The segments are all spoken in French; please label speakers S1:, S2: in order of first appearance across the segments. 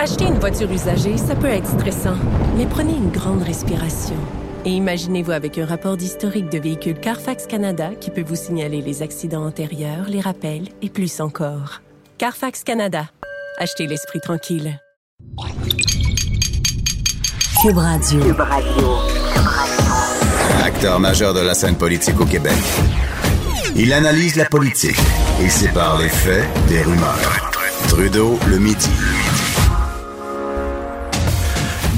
S1: Acheter une voiture usagée, ça peut être stressant, mais prenez une grande respiration. Et imaginez-vous avec un rapport d'historique de véhicule Carfax Canada qui peut vous signaler les accidents antérieurs, les rappels et plus encore. Carfax Canada. Achetez l'esprit tranquille.
S2: Cube Radio.
S3: Cube Radio.
S4: Acteur majeur de la scène politique au Québec. Il analyse la politique et sépare les faits des rumeurs. Trudeau le midi.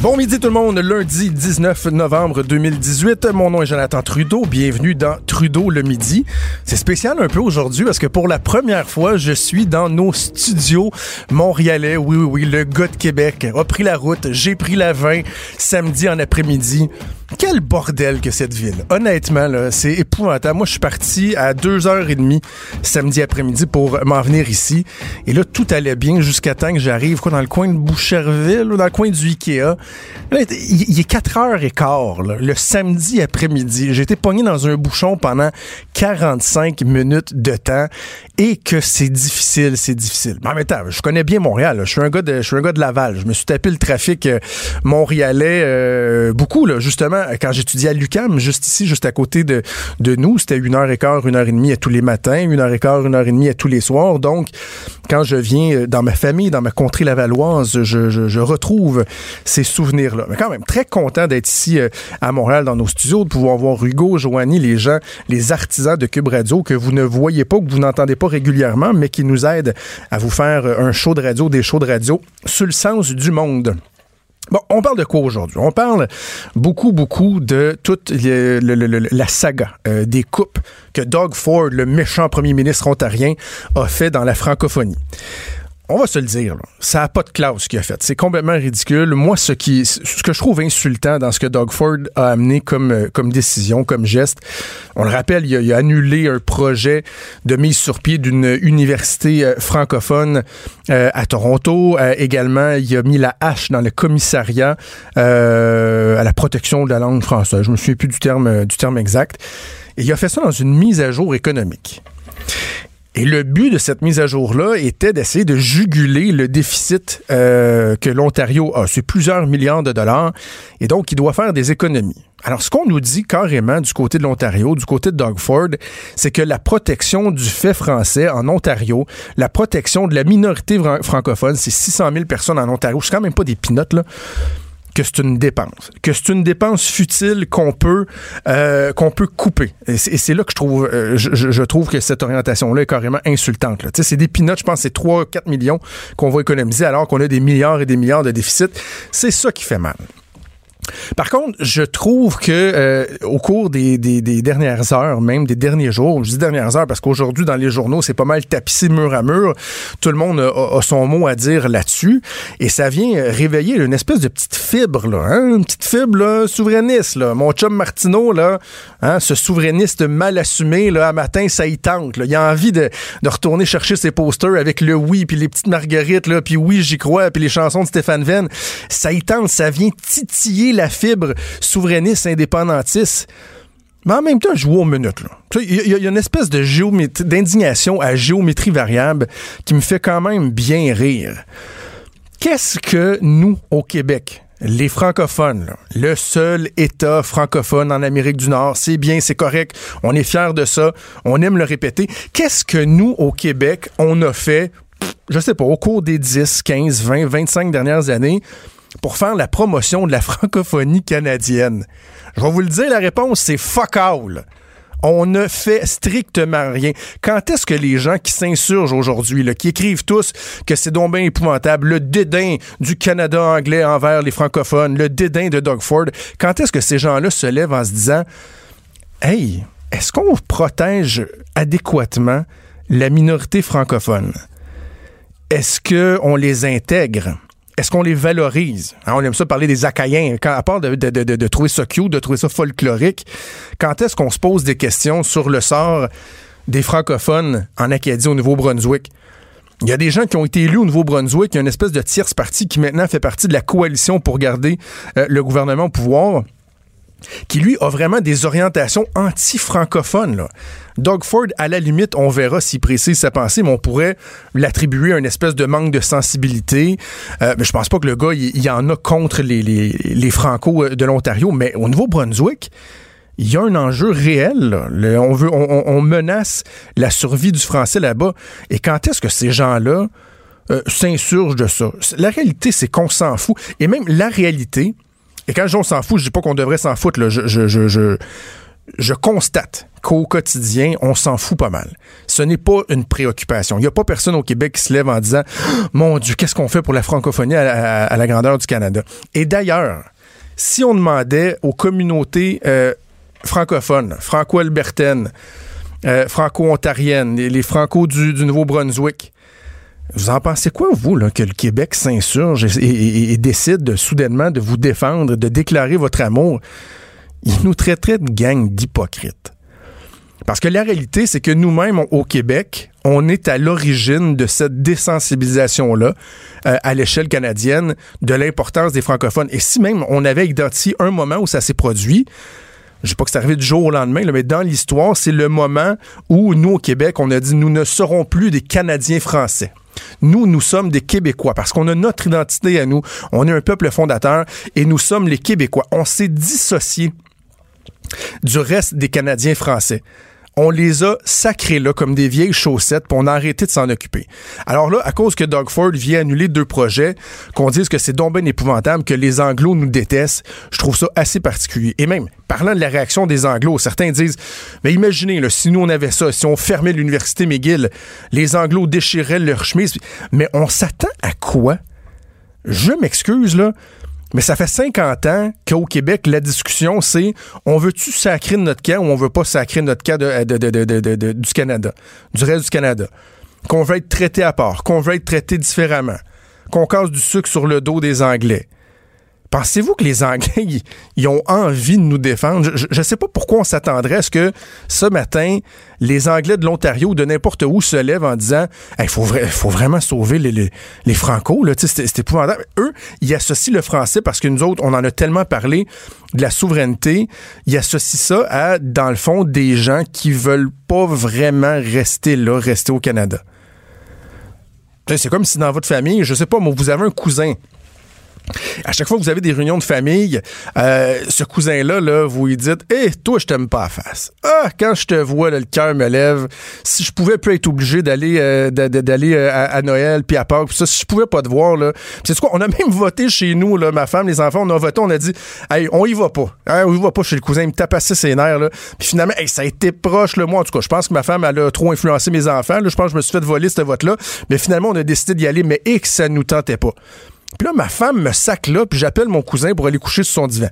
S5: Bon midi tout le monde, lundi 19 novembre 2018. Mon nom est Jonathan Trudeau. Bienvenue dans Trudeau le midi. C'est spécial un peu aujourd'hui parce que pour la première fois, je suis dans nos studios montréalais. Oui, oui, oui, le gars de Québec a pris la route. J'ai pris la 20 samedi en après-midi. Quel bordel que cette ville. Honnêtement, c'est épouvantable. Moi, je suis parti à 2h30 samedi après-midi pour m'en venir ici. Et là, tout allait bien jusqu'à temps que j'arrive quoi, dans le coin de Boucherville, dans le coin du Ikea. Il est 4h15, là, le samedi après-midi. J'ai été pogné dans un bouchon pendant 45 minutes de temps et que c'est difficile, c'est difficile. Mais en je connais bien Montréal. Je suis un gars de, je suis un gars de Laval. Je me suis tapé le trafic euh, montréalais euh, beaucoup, là, justement, quand j'étudiais à l'UCAM, juste ici, juste à côté de, de nous. C'était une heure et quart, une heure et demie à tous les matins, une heure et quart, une heure et demie à tous les soirs. Donc, quand je viens euh, dans ma famille, dans ma contrée lavalloise, je, je, retrouve ces souvenirs-là. Mais quand même, très content d'être ici euh, à Montréal dans nos studios, de pouvoir voir Hugo, Joanie, les gens, les artisans de Cube Radio que vous ne voyez pas, que vous n'entendez pas régulièrement, mais qui nous aident à vous faire euh, un show de radio, des shows de radio sur le sens du monde. Bon, on parle de quoi aujourd'hui? On parle beaucoup, beaucoup de toute la saga euh, des coupes que Doug Ford, le méchant premier ministre ontarien, a fait dans la francophonie on va se le dire, ça n'a pas de classe ce qu'il a fait. C'est complètement ridicule. Moi, ce qui, ce que je trouve insultant dans ce que Doug Ford a amené comme, euh, comme décision, comme geste, on le rappelle, il a, annulé un projet de mise sur pied d'une université euh, francophone euh, à Toronto. Également, il a mis la hache dans le commissariat à la protection de la langue française. Je me souviens plus du terme, du terme exact. Et il a fait ça dans une mise à jour économique. Et le but de cette mise à jour-là était d'essayer de juguler le déficit euh, que l'Ontario a. C'est plusieurs milliards de dollars. Et donc, il doit faire des économies. Alors, ce qu'on nous dit carrément du côté de l'Ontario, du côté de Doug Ford, c'est que la protection du fait français en Ontario, la protection de la minorité francophone, c'est 600 000 personnes en Ontario. C'est quand même pas des pinottes, là que c'est une dépense, que c'est une dépense futile qu'on peut euh, qu'on peut couper. Et c'est là que je trouve euh, je, je, trouve que cette orientation-là est carrément insultante. C'est des pinottes, je pense, c'est 3-4 millions qu'on va économiser alors qu'on a des milliards et des milliards de déficit. C'est ça qui fait mal. Par contre, je trouve que euh, au cours des, dernières heures, même des derniers jours, je dis dernières heures parce qu'aujourd'hui dans les journaux c'est pas mal tapissé mur à mur, tout le monde a, son mot à dire là-dessus et ça vient réveiller une espèce de petite fibre hein, une petite fibre souverainiste. Mon chum Martineau là, hein, ce souverainiste mal assumé là, à matin ça y tente. Il a envie de, de retourner chercher ses posters avec le oui puis les petites marguerites là, puis oui j'y crois puis les chansons de Stéphane Venn. Ça y tente, ça vient titiller la fibre souverainiste, indépendantiste. Mais en même temps, je joue aux minutes. Il y, a une espèce de géométrie, d'indignation à géométrie variable qui me fait quand même bien rire. Qu'est-ce que nous, au Québec, les francophones, le seul État francophone en Amérique du Nord, c'est bien, c'est correct, on est fiers de ça, on aime le répéter. Qu'est-ce que nous, au Québec, on a fait, je sais pas, au cours des 10, 15, 20, 25 dernières années pour faire la promotion de la francophonie canadienne? Je vais vous le dire, la réponse, c'est fuck all. On ne fait strictement rien. Quand est-ce que les gens qui s'insurgent aujourd'hui, qui écrivent tous que c'est donc bien épouvantable, le dédain du Canada anglais envers les francophones, le dédain de Doug Ford, quand est-ce que ces gens-là se lèvent en se disant Hey, est-ce qu'on protège adéquatement la minorité francophone? Est-ce qu'on les intègre? Est-ce qu'on les valorise? Hein, on aime ça parler des Acadiens. Quand, à part de, trouver ça cute, de trouver ça folklorique, quand est-ce qu'on se pose des questions sur le sort des francophones en Acadie au Nouveau-Brunswick? Il y a des gens qui ont été élus au Nouveau-Brunswick. Il y a une espèce de tierce partie qui maintenant fait partie de la coalition pour garder euh, le gouvernement au pouvoir. Qui lui a vraiment des orientations anti-francophones. Doug Ford, à la limite, on verra s'il précise sa pensée, mais on pourrait l'attribuer à une espèce de manque de sensibilité. Euh, mais je pense pas que le gars, il, y en a contre les, Franco de l'Ontario, mais au Nouveau-Brunswick, il y a un enjeu réel. on, menace la survie du français là-bas. Et quand est-ce que ces gens-là euh, s'insurgent de ça? La réalité, c'est qu'on s'en fout. Et même la réalité, et quand je dis on s'en fout, je dis pas qu'on devrait s'en foutre. Je, constate qu'au quotidien, on s'en fout pas mal. Ce n'est pas une préoccupation. Il n'y a pas personne au Québec qui se lève en disant Mon Dieu, qu'est-ce qu'on fait pour la francophonie à, la grandeur du Canada? Et d'ailleurs, si on demandait aux communautés euh, francophones, franco-albertaines, euh, franco-ontariennes, les, franco du, Nouveau-Brunswick, vous en pensez quoi, vous, là, que le Québec s'insurge et, décide soudainement de vous défendre, de déclarer votre amour? Il nous traiterait de gang d'hypocrites. Parce que la réalité, c'est que nous-mêmes, au Québec, on est à l'origine de cette désensibilisation-là euh, à l'échelle canadienne de l'importance des francophones. Et si même on avait identifié un moment où ça s'est produit, je sais pas que c'est arrivé du jour au lendemain, mais dans l'histoire, c'est le moment où nous, au Québec, on a dit nous ne serons plus des Canadiens français. Nous, nous sommes des Québécois parce qu'on a notre identité à nous. On est un peuple fondateur et nous sommes les Québécois. On s'est dissocié du reste des Canadiens français on les a sacrés là comme des vieilles chaussettes, pour on a arrêté de s'en occuper. Alors là, à cause que Doug Ford vient annuler deux projets, qu'on dise que c'est donc bien épouvantable, que les Anglos nous détestent, je trouve ça assez particulier. Et même, parlant de la réaction des Anglos, certains disent, mais imaginez, si nous on avait ça, si on fermait l'université McGill, les Anglos déchireraient leur chemise, mais on s'attend à quoi? Je m'excuse, là. Mais ça fait 50 ans qu'au Québec, la discussion, c'est on veut-tu sacrer notre cas ou on veut pas sacrer notre cas de, du Canada, du reste du Canada? Qu'on veut être traité à part, qu'on veut être traité différemment, qu'on casse du sucre sur le dos des Anglais. Pensez-vous que les Anglais, ils ont envie de nous défendre? Je ne sais pas pourquoi on s'attendrait à ce que ce matin, les Anglais de l'Ontario ou de n'importe où se lèvent en disant il faut, vraiment sauver les, les, les Franco. C'est épouvantable. Eux, ils associent le français parce que nous autres, on en a tellement parlé de la souveraineté. Ils associent ça à, dans le fond, des gens qui veulent pas vraiment rester là, rester au Canada. C'est comme si dans votre famille, je sais pas, vous avez un cousin à chaque fois que vous avez des réunions de famille, euh, ce cousin-là, là, vous lui dites Hé, hey, toi, je t'aime pas à face. Ah, quand je te vois, le cœur me lève. Si je pouvais plus être obligé d'aller euh, euh, à, Noël puis à Pâques, si je pouvais pas te voir, là. C'est quoi? On a même voté chez nous, ma femme, les enfants, on a voté, on a dit Hey, on y va pas. Hein, on y va pas chez le cousin, il me tape ses nerfs, là. Puis finalement, hey, ça a été proche, le moi, en tout cas, je pense que ma femme, elle a trop influencé mes enfants. Je pense que je me suis fait voler ce vote-là. Mais finalement, on a décidé d'y aller, mais et que ça nous tentait pas. Puis là, ma femme me sac là, puis j'appelle mon cousin pour aller coucher sur son divan.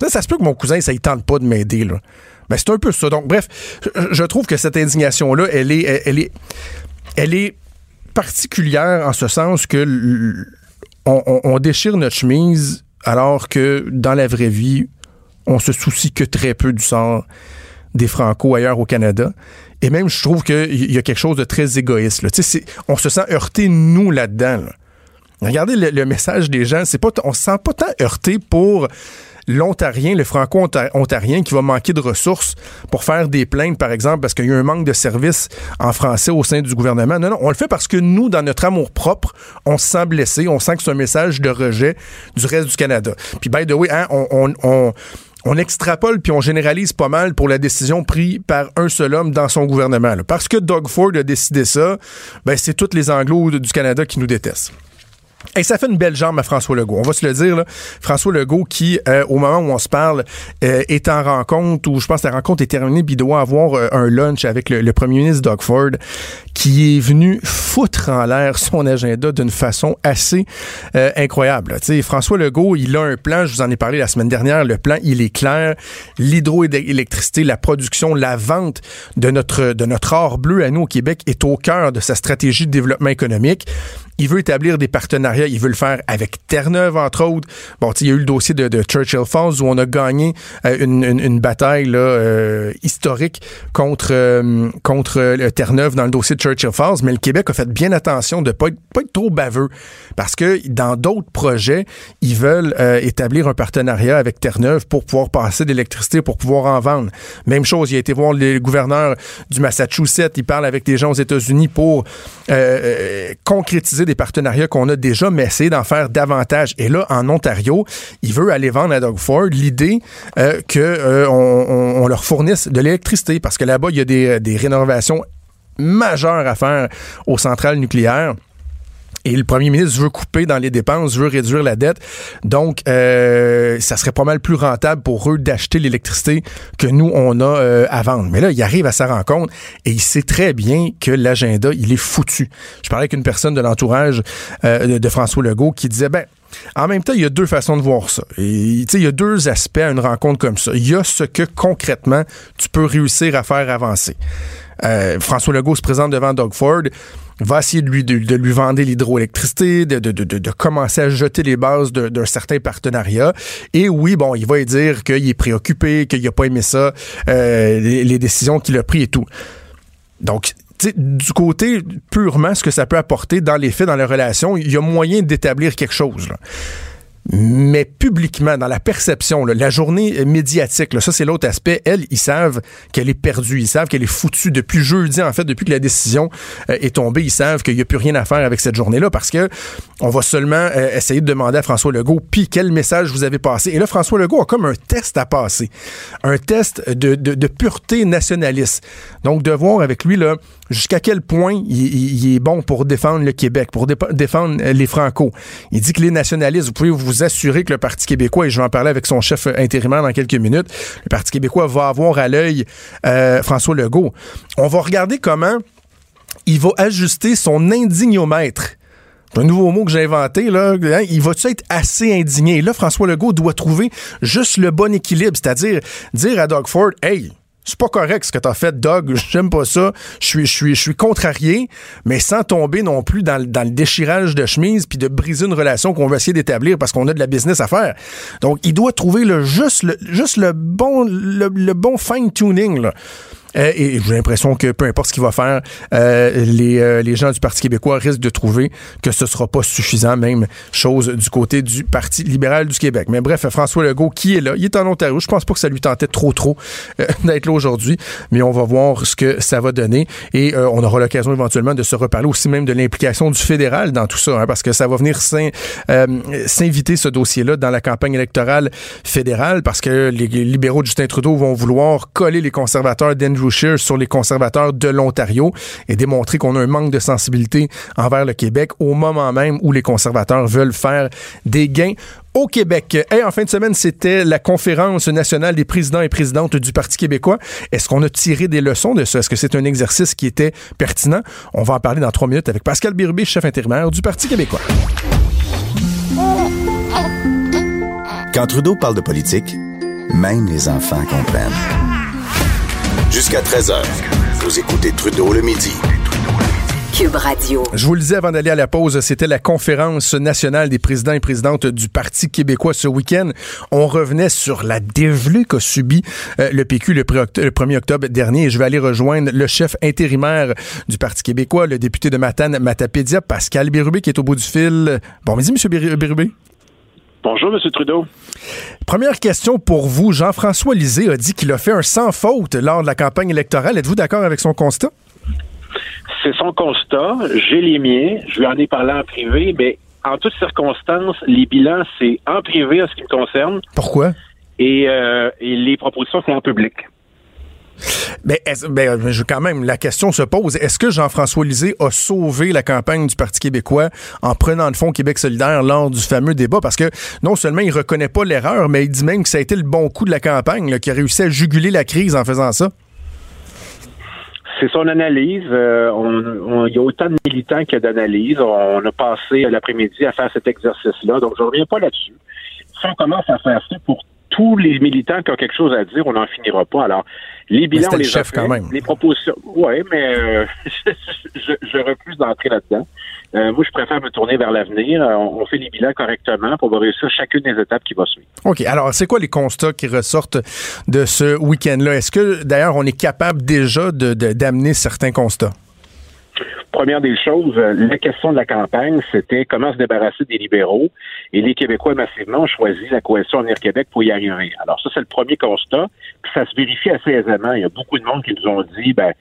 S5: Ça, ça se peut que mon cousin, ça ne tente pas de m'aider, là. Ben, c'est un peu ça. Donc, bref, je trouve que cette indignation-là, elle est, elle est, elle est particulière en ce sens que on, déchire notre chemise alors que dans la vraie vie, on se soucie que très peu du sort des Franco ailleurs au Canada. Et même, je trouve qu'il y a quelque chose de très égoïste. Là. On se sent heurté, nous, là-dedans. Là. Regardez le, message des gens. C'est pas, on se sent pas tant heurté pour l'Ontarien, le franco-ontarien qui va manquer de ressources pour faire des plaintes, par exemple, parce qu'il y a un manque de services en français au sein du gouvernement. Non, non, on le fait parce que nous, dans notre amour propre, on se sent blessé, on sent que c'est un message de rejet du reste du Canada. Puis, by the way, hein, on, on, on extrapole puis on généralise pas mal pour la décision prise par un seul homme dans son gouvernement. Parce que Doug Ford a décidé ça, ben c'est tous les Anglos du Canada qui nous détestent. Et ça fait une belle jambe à François Legault. On va se le dire, là. François Legault qui, euh, au moment où on se parle, euh, est en rencontre, ou je pense que la rencontre est terminée, puis il doit avoir euh, un lunch avec le, premier ministre Doug Ford, qui est venu foutre en l'air son agenda d'une façon assez incroyable. sais, François Legault, il a un plan, je vous en ai parlé la semaine dernière, le plan, il est clair. L'hydroélectricité, la production, la vente de notre, de notre or bleu à nous au Québec est au cœur de sa stratégie de développement économique. Il veut établir des partenariats. Il veut le faire avec Terre-Neuve, entre autres. Bon, il y a eu le dossier de, Churchill Falls où on a gagné euh, une, bataille là, euh, historique contre, euh, contre Terre-Neuve dans le dossier de Churchill Falls. Mais le Québec a fait bien attention de ne pas être, pas être trop baveux parce que dans d'autres projets, ils veulent établir un partenariat avec Terre-Neuve pour pouvoir passer d'électricité, pour pouvoir en vendre. Même chose, il a été voir le gouverneur du Massachusetts. Il parle avec des gens aux États-Unis pour concrétiser des partenariats qu'on a déjà, mais essayer d'en faire davantage. Et là, en Ontario, il veut aller vendre à Doug Ford l'idée euh, qu'on euh, leur fournisse de l'électricité parce que là-bas, il y a des, des rénovations majeures à faire aux centrales nucléaires. Et le premier ministre veut couper dans les dépenses, veut réduire la dette. Donc, euh, ça serait pas mal plus rentable pour eux d'acheter l'électricité que nous, on a euh, à vendre. Mais là, il arrive à sa rencontre et il sait très bien que l'agenda, il est foutu. Je parlais avec une personne de l'entourage euh, de, François Legault qui disait, ben, en même temps, il y a deux façons de voir ça. Et, il y a deux aspects à une rencontre comme ça. Il y a ce que concrètement tu peux réussir à faire avancer. François Legault se présente devant Doug Ford va essayer de lui, vendre l'hydroélectricité, de, commencer à jeter les bases d'un certain partenariat. Et oui, bon, il va lui dire qu'il est préoccupé, qu'il n'a pas aimé ça, euh, les, décisions qu'il a prises et tout. Donc, du côté purement ce que ça peut apporter dans les faits, dans les relations, il y a moyen d'établir quelque chose. Mais publiquement, dans la perception, la journée médiatique, ça c'est l'autre aspect, elle, ils savent qu'elle est perdue, ils savent qu'elle est foutue depuis jeudi, en fait, depuis que la décision euh, est tombée, ils savent qu'il n'y a plus rien à faire avec cette journée-là parce que on va seulement euh, essayer de demander à François Legault, puis quel message vous avez passé. Et là, François Legault a comme un test à passer, un test de pureté nationaliste. Donc, de voir avec lui, là, jusqu'à quel point il, est bon pour défendre le Québec, pour défendre les Franco. Il dit que les nationalistes, vous pouvez vous assurer que le Parti québécois, et je vais en parler avec son chef intérimaire dans quelques minutes, le Parti québécois va avoir à l'œil euh, François Legault. On va regarder comment il va ajuster son indignomètre. Un nouveau mot que j'ai inventé, là. Hein, il va-tu être assez indigné? Là, François Legault doit trouver juste le bon équilibre, c'est-à-dire dire à Doug Ford, hey, c'est pas correct ce que t'as fait, Doug. J'aime pas ça. Je suis, je contrarié, mais sans tomber non plus dans, le déchirage de chemise puis de briser une relation qu'on va essayer d'établir parce qu'on a de la business à faire. Donc, il doit trouver le juste, le, juste le bon, le bon fine tuning là. Euh, et j'ai l'impression que peu importe ce qu'il va faire, euh, les, euh, les gens du Parti québécois risquent de trouver que ce sera pas suffisant, même chose du côté du Parti libéral du Québec. Mais bref, François Legault, qui est là, il est en Ontario. Je pense pas que ça lui tentait trop trop d'être là aujourd'hui, mais on va voir ce que ça va donner et on aura l'occasion éventuellement de se reparler aussi même de l'implication du fédéral dans tout ça, hein, parce que ça va venir s'inviter ce dossier-là dans la campagne électorale fédérale, parce que les libéraux de Justin Trudeau vont vouloir coller les conservateurs d'Andrew sur les conservateurs de l'Ontario et démontrer qu'on a un manque de sensibilité envers le Québec au moment même où les conservateurs veulent faire des gains au Québec. Et en fin de semaine, c'était la conférence nationale des présidents et présidentes du Parti québécois. Est-ce qu'on a tiré des leçons de ça? Est-ce que c'est un exercice qui était pertinent? On va en parler dans trois minutes avec Pascal Birubé, chef intérimaire du Parti québécois.
S4: Quand Trudeau parle de politique, même les enfants comprennent. Jusqu'à 13h, vous écoutez Trudeau le midi.
S5: Cube Radio. Je vous le disais avant d'aller à la pause, c'était la conférence nationale des présidents et présidentes du Parti québécois ce week-end. On revenait sur la dévelue qu'a subi euh, le PQ le, 1er octobre dernier et je vais aller rejoindre le chef intérimaire du Parti québécois, le député de Matane, Matapédia, Pascal Bérubé, qui est au bout du fil. Bon midi, M. Bérubé.
S2: Bonjour, M. Trudeau.
S5: Première question pour vous. Jean-François Lisée a dit qu'il a fait un sans faute lors de la campagne électorale. Êtes-vous d'accord avec son constat?
S2: C'est son constat. J'ai les miens. Je lui en ai parlé en privé, mais en toutes circonstances, les bilans, c'est en privé en ce qui me concerne.
S5: Pourquoi?
S2: Et, euh, et les propositions, c'est en public.
S5: Mais, ben, je, quand même, la question se pose. Est-ce que Jean-François Lisée a sauvé la campagne du Parti québécois en prenant le Fonds Québec solidaire lors du fameux débat? Parce que non seulement il reconnaît pas l'erreur, mais il dit même que ça a été le bon coup de la campagne, qui a réussi à juguler la crise en faisant ça.
S2: C'est son analyse. Euh, il y a autant de militants a d'analyses. On a passé l'après-midi à faire cet exercice-là, donc je reviens pas là-dessus. Si on commence à faire ça pour tous les militants qui ont quelque chose à dire, on n'en finira pas. Alors, les bilans, les
S5: chef quand même.
S2: les propositions. Oui, mais euh, je, je, refuse d'entrer là-dedans. Euh, moi, je préfère me tourner vers l'avenir. Euh, on, fait les bilans correctement pour réussir chacune des étapes qui va suivre.
S5: OK. Alors, c'est quoi les constats qui ressortent de ce week-end-là? Est-ce que, d'ailleurs, on est capable déjà d'amener de, certains constats?
S2: Première des choses, la question de la campagne, c'était comment se débarrasser des libéraux. Et les Québécois massivement ont choisi la coalition Avenir Québec pour y arriver. Alors ça, c'est le premier constat. Puis ça se vérifie assez aisément. Il y a beaucoup de monde qui nous ont dit, ben,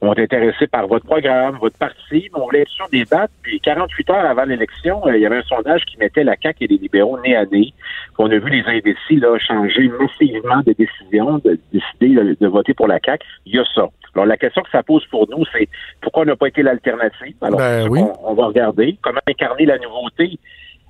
S2: on est intéressé par votre programme, votre parti, mais on voulait être sûr des dates. Puis 48 heures avant l'élection, euh, il y avait un sondage qui mettait la CAQ et les libéraux nez à nez. On a vu les indécis là, changer massivement de décision, de décider de, voter pour la CAQ. Il y a ça. Alors la question que ça pose pour nous, c'est pourquoi on n'a pas été l'alternative? Alors
S5: ben oui.
S2: on, va regarder comment incarner la nouveauté?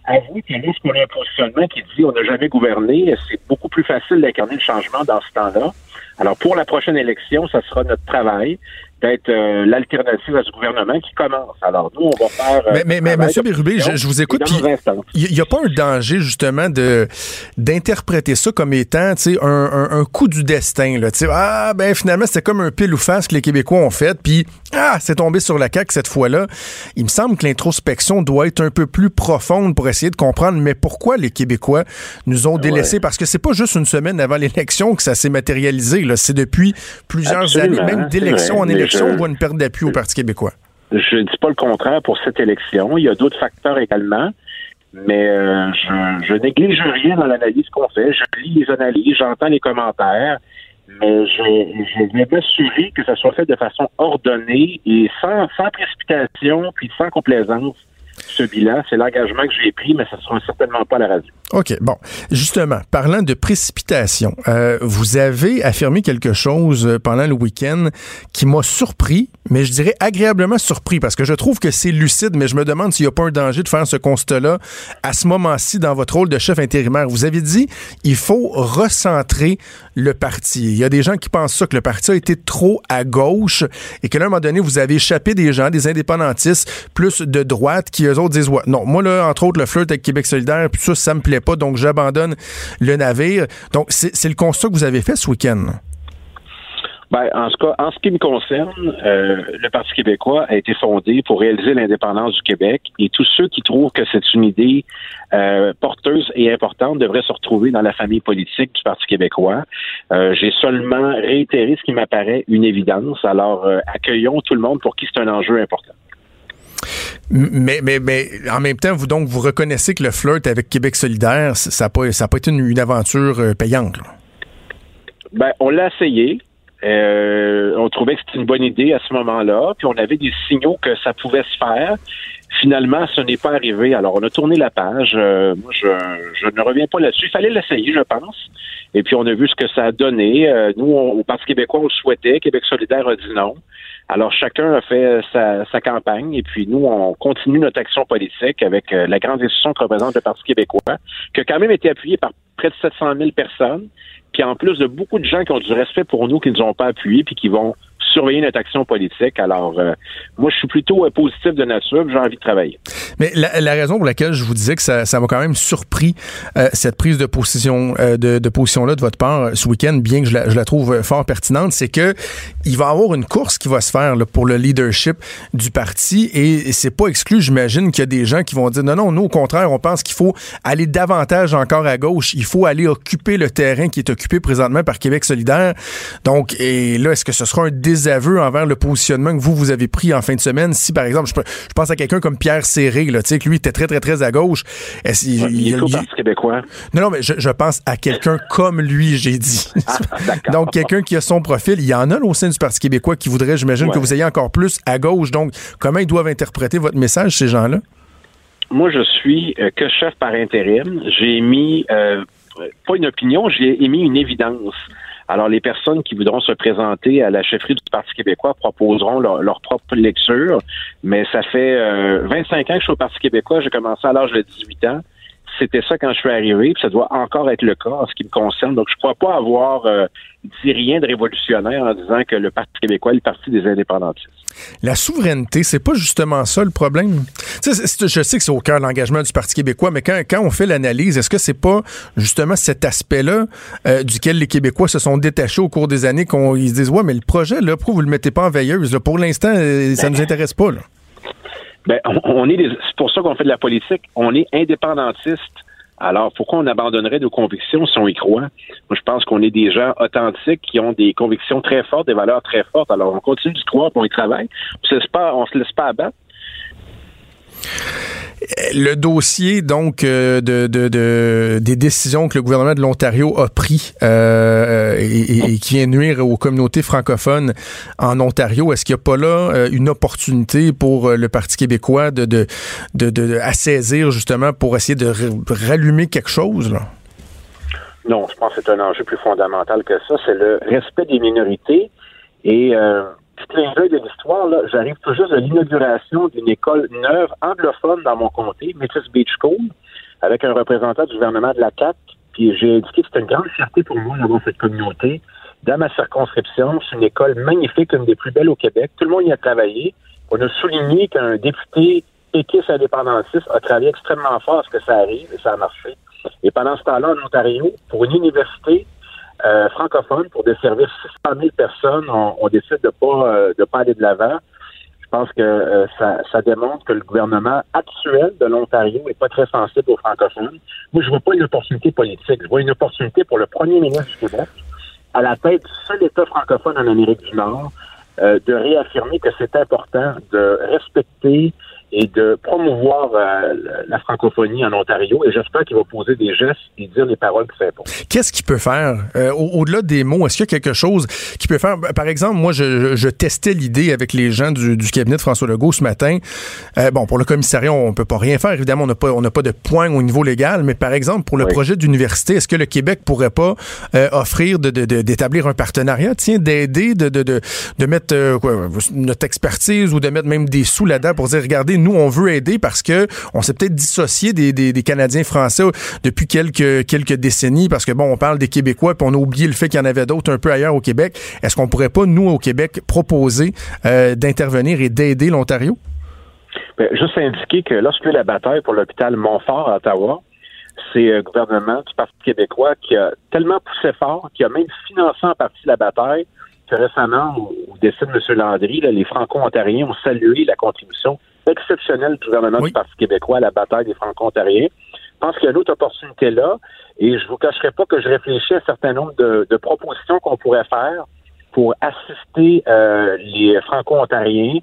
S2: Avouez que lorsqu'on a un positionnement qui dit on n'a jamais gouverné, c'est beaucoup plus facile d'incarner le changement dans ce temps-là. Alors, pour la prochaine élection, ça sera notre travail d'être euh, l'alternative à ce gouvernement qui commence. Alors, nous, on va faire...
S5: Euh, mais, mais, mais M. Bérubé, je, vous écoute, il n'y a pas un danger, justement, de d'interpréter ça comme étant, tu sais, un, un, coup du destin, là, tu sais, ah, ben, finalement, c'était comme un pile ou face que les Québécois ont fait, puis, ah, c'est tombé sur la CAQ cette fois-là. Il me semble que l'introspection doit être un peu plus profonde pour essayer de comprendre, mais pourquoi les Québécois nous ont délaissés? Parce que c'est pas juste une semaine avant l'élection que ça s'est matérialisé, c'est depuis plusieurs années, même d'élection en élection, on voit une perte d'appui au Parti québécois?
S2: Je ne dis pas le contraire pour cette élection. Il y a d'autres facteurs également. Mais euh, je, je néglige rien dans l'analyse qu'on fait. Je lis les analyses, j'entends les commentaires, mais je, je vais m'assurer que ça soit fait de façon ordonnée et sans, sans précipitation puis sans complaisance ce bilan. C'est l'engagement que j'ai pris, mais ça ne sera certainement pas la radio.
S5: OK. Bon. Justement, parlant de précipitation, euh, vous avez affirmé quelque chose euh, pendant le week-end qui m'a surpris, mais je dirais agréablement surpris parce que je trouve que c'est lucide, mais je me demande s'il n'y a pas un danger de faire ce constat-là à ce moment-ci dans votre rôle de chef intérimaire. Vous avez dit il faut recentrer le parti. Il y a des gens qui pensent ça, que le parti a été trop à gauche et qu'à un moment donné, vous avez échappé des gens, des indépendantistes plus de droite qui autres disent ouais, non, moi là, entre autres, le flirt avec Québec solidaire, puis ça, ça me plaît pas, donc j'abandonne le navire. Donc, c'est le constat que vous avez fait ce week-end?
S2: Ben, en, ce cas, en ce qui me concerne, euh, le Parti québécois a été fondé pour réaliser l'indépendance du Québec et tous ceux qui trouvent que c'est une idée euh, porteuse et importante devraient se retrouver dans la famille politique du Parti québécois. Euh, j'ai seulement réitéré ce qui m'apparaît une évidence. Alors, accueillons tout le monde pour qui c'est un enjeu important.
S5: Mais, mais, mais en même temps, vous donc vous reconnaissez que le flirt avec Québec solidaire, ça n'a pas, pas été une, aventure euh, payante.
S2: Ben, on l'a essayé. Euh, on trouvait que c'était une bonne idée à ce moment-là, puis on avait des signaux que ça pouvait se faire. Finalement, ce n'est pas arrivé. Alors, on a tourné la page. Euh, moi, je, je, ne reviens pas là-dessus. Il fallait l'essayer, je pense. Et puis, on a vu ce que ça a donné. nous, au Parti québécois, on le souhaitait. Québec solidaire a dit non. Alors chacun a fait sa, sa, campagne et puis nous, on continue notre action politique avec euh, la grande institution que représente le Parti québécois, qui a quand même été appuyé par près de 700 000 personnes, puis en plus de beaucoup de gens qui ont du respect pour nous, qui ne nous ont pas appuyés, puis qui vont surveiller notre action politique. Alors, euh, moi, je suis plutôt euh, positif de nature, j'ai envie de travailler.
S5: Mais la, raison pour laquelle je vous disais que ça, m'a quand même surpris, euh, cette prise de position de, position-là de votre part ce week-end, bien que je la, trouve fort pertinente, c'est que il va y avoir une course qui va se faire pour le leadership du parti et c'est pas exclu, j'imagine, qu'il y a des gens qui vont dire non, non, nous, au contraire, on pense qu'il faut aller davantage encore à gauche. Il faut aller occuper le terrain qui est occupé présentement par Québec solidaire. Donc, et là, est-ce que ce sera un désir aveux envers le positionnement que vous, vous avez pris en fin de semaine. Si, par exemple, je, pense à quelqu'un comme Pierre Serré, là, que lui était très, très, très à gauche.
S2: Est il, il, est il, québécois.
S5: Non, non, mais je, pense à quelqu'un comme lui, j'ai dit. Ah, donc, quelqu'un qui a son profil. Il y en a au sein du Parti québécois qui voudrait, j'imagine, que vous ayez encore plus à gauche. Donc, comment ils doivent interpréter votre message, ces gens-là?
S2: Moi, je suis euh, que chef par intérim. J'ai mis, euh, pas une opinion, j'ai émis une évidence. Alors, les personnes qui voudront se présenter à la chefferie du Parti québécois proposeront leur, propre lecture, mais ça fait 25 euh, ans que je suis au Parti québécois. J'ai commencé à l'âge de 18 ans. C'était ça quand je suis arrivé, puis ça doit encore être le cas en ce qui me concerne. Donc, je ne crois pas avoir euh, dit rien de révolutionnaire en disant que le Parti québécois est le parti des indépendantistes.
S5: La souveraineté, c'est pas justement ça le problème? je sais que c'est au cœur de l'engagement du Parti québécois, mais quand, quand on fait l'analyse, est-ce que c'est pas justement cet aspect-là euh, duquel les Québécois se sont détachés au cours des années qu'on se disent ouais mais le projet là pourquoi vous le mettez pas en veilleuse Pour l'instant, euh, ça nous intéresse pas là.
S2: Ben, on, est c'est pour ça qu'on fait de la politique. On est indépendantiste. Alors, pourquoi on abandonnerait nos convictions si on y croit? Moi, je pense qu'on est des gens authentiques qui ont des convictions très fortes, des valeurs très fortes. Alors, on continue d'y croire, on y travaille. On on se laisse pas abattre.
S5: Le dossier donc euh, de, de, des décisions que le gouvernement de l'Ontario a pris euh, et, qui vient nuire aux communautés francophones en Ontario, est-ce qu'il n'y a pas là euh, une opportunité pour le Parti québécois de, de, de, de à saisir justement pour essayer de rallumer quelque chose là?
S2: Non, je pense que c'est un enjeu plus fondamental que ça. C'est le respect des minorités et petit clin d'œil de l'histoire, là, j'arrive tout juste de l'inauguration d'une école neuve anglophone dans mon comté, Métis Beach School, avec un représentant du gouvernement de la CAC. Puis j'ai indiqué que c'était une grande fierté pour moi d'avoir cette communauté dans ma circonscription. C'est une école magnifique, une des plus belles au Québec. Tout le monde y a travaillé. On a souligné qu'un député péquiste indépendantiste a travaillé extrêmement fort à ce que ça arrive et ça a marché. Et pendant ce temps-là, en Ontario, pour une université euh, francophone pour desservir 600 000 personnes, on, décide de pas euh, de pas aller de l'avant. Je pense que euh, ça, ça, démontre que le gouvernement actuel de l'Ontario est pas très sensible aux francophones. Moi, je vois pas une opportunité politique. Je vois une opportunité pour le premier ministre du Québec, à la tête du seul État francophone en Amérique du Nord, de réaffirmer que c'est important de respecter et de promouvoir euh, la francophonie en Ontario. Et j'espère qu'il va poser des gestes et dire les paroles qui s'imposent.
S5: Qu'est-ce qu'il peut faire euh, au-delà des mots? Est-ce qu'il y a quelque chose qu'il peut faire? Par exemple, moi, je, testais l'idée avec les gens du, cabinet de François Legault ce matin. Euh, bon, pour le commissariat, on peut pas rien faire. Évidemment, on n'a pas, on n'a pas de point au niveau légal. Mais par exemple, pour le projet d'université, est-ce que le Québec pourrait pas offrir d'établir un partenariat, tiens, d'aider, de, de, de, mettre notre expertise ou de mettre même des sous là-dedans pour dire, regardez nous, on veut aider parce que on s'est peut-être dissocié des, Canadiens français depuis quelques, décennies parce que, bon, on parle des Québécois puis on a oublié le fait qu'il y en avait d'autres un peu ailleurs au Québec. Est-ce qu'on pourrait pas, nous, au Québec, proposer euh, d'intervenir et d'aider l'Ontario?
S2: Bien, juste indiquer que lorsque la bataille pour l'hôpital Montfort à Ottawa, c'est le gouvernement du Parti québécois qui a tellement poussé fort, qui a même financé en partie la bataille, que récemment, au, décès de M. Landry, les Franco-Ontariens ont salué la contribution exceptionnel du gouvernement du Parti québécois à la bataille des Franco-Ontariens. Je pense qu'il y a une autre opportunité là et je vous cacherai pas que je réfléchis à un certain nombre de, propositions qu'on pourrait faire pour assister euh, les Franco-Ontariens.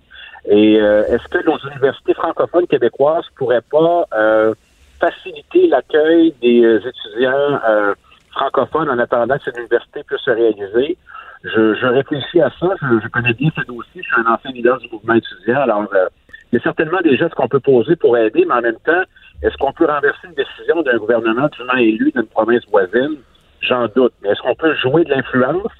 S2: Et euh, est-ce que nos universités francophones québécoises pourraient pas euh, faciliter l'accueil des étudiants francophones en attendant que cette université puisse se réaliser? Je, réfléchis à ça. Je, je, connais bien ce dossier. Je suis un ancien leader du mouvement étudiant. Alors, il y a certainement des gestes qu'on peut poser pour aider, mais en même temps, est-ce qu'on peut renverser une décision d'un gouvernement dûment élu d'une province voisine? J'en doute. Mais est-ce qu'on peut jouer de l'influence,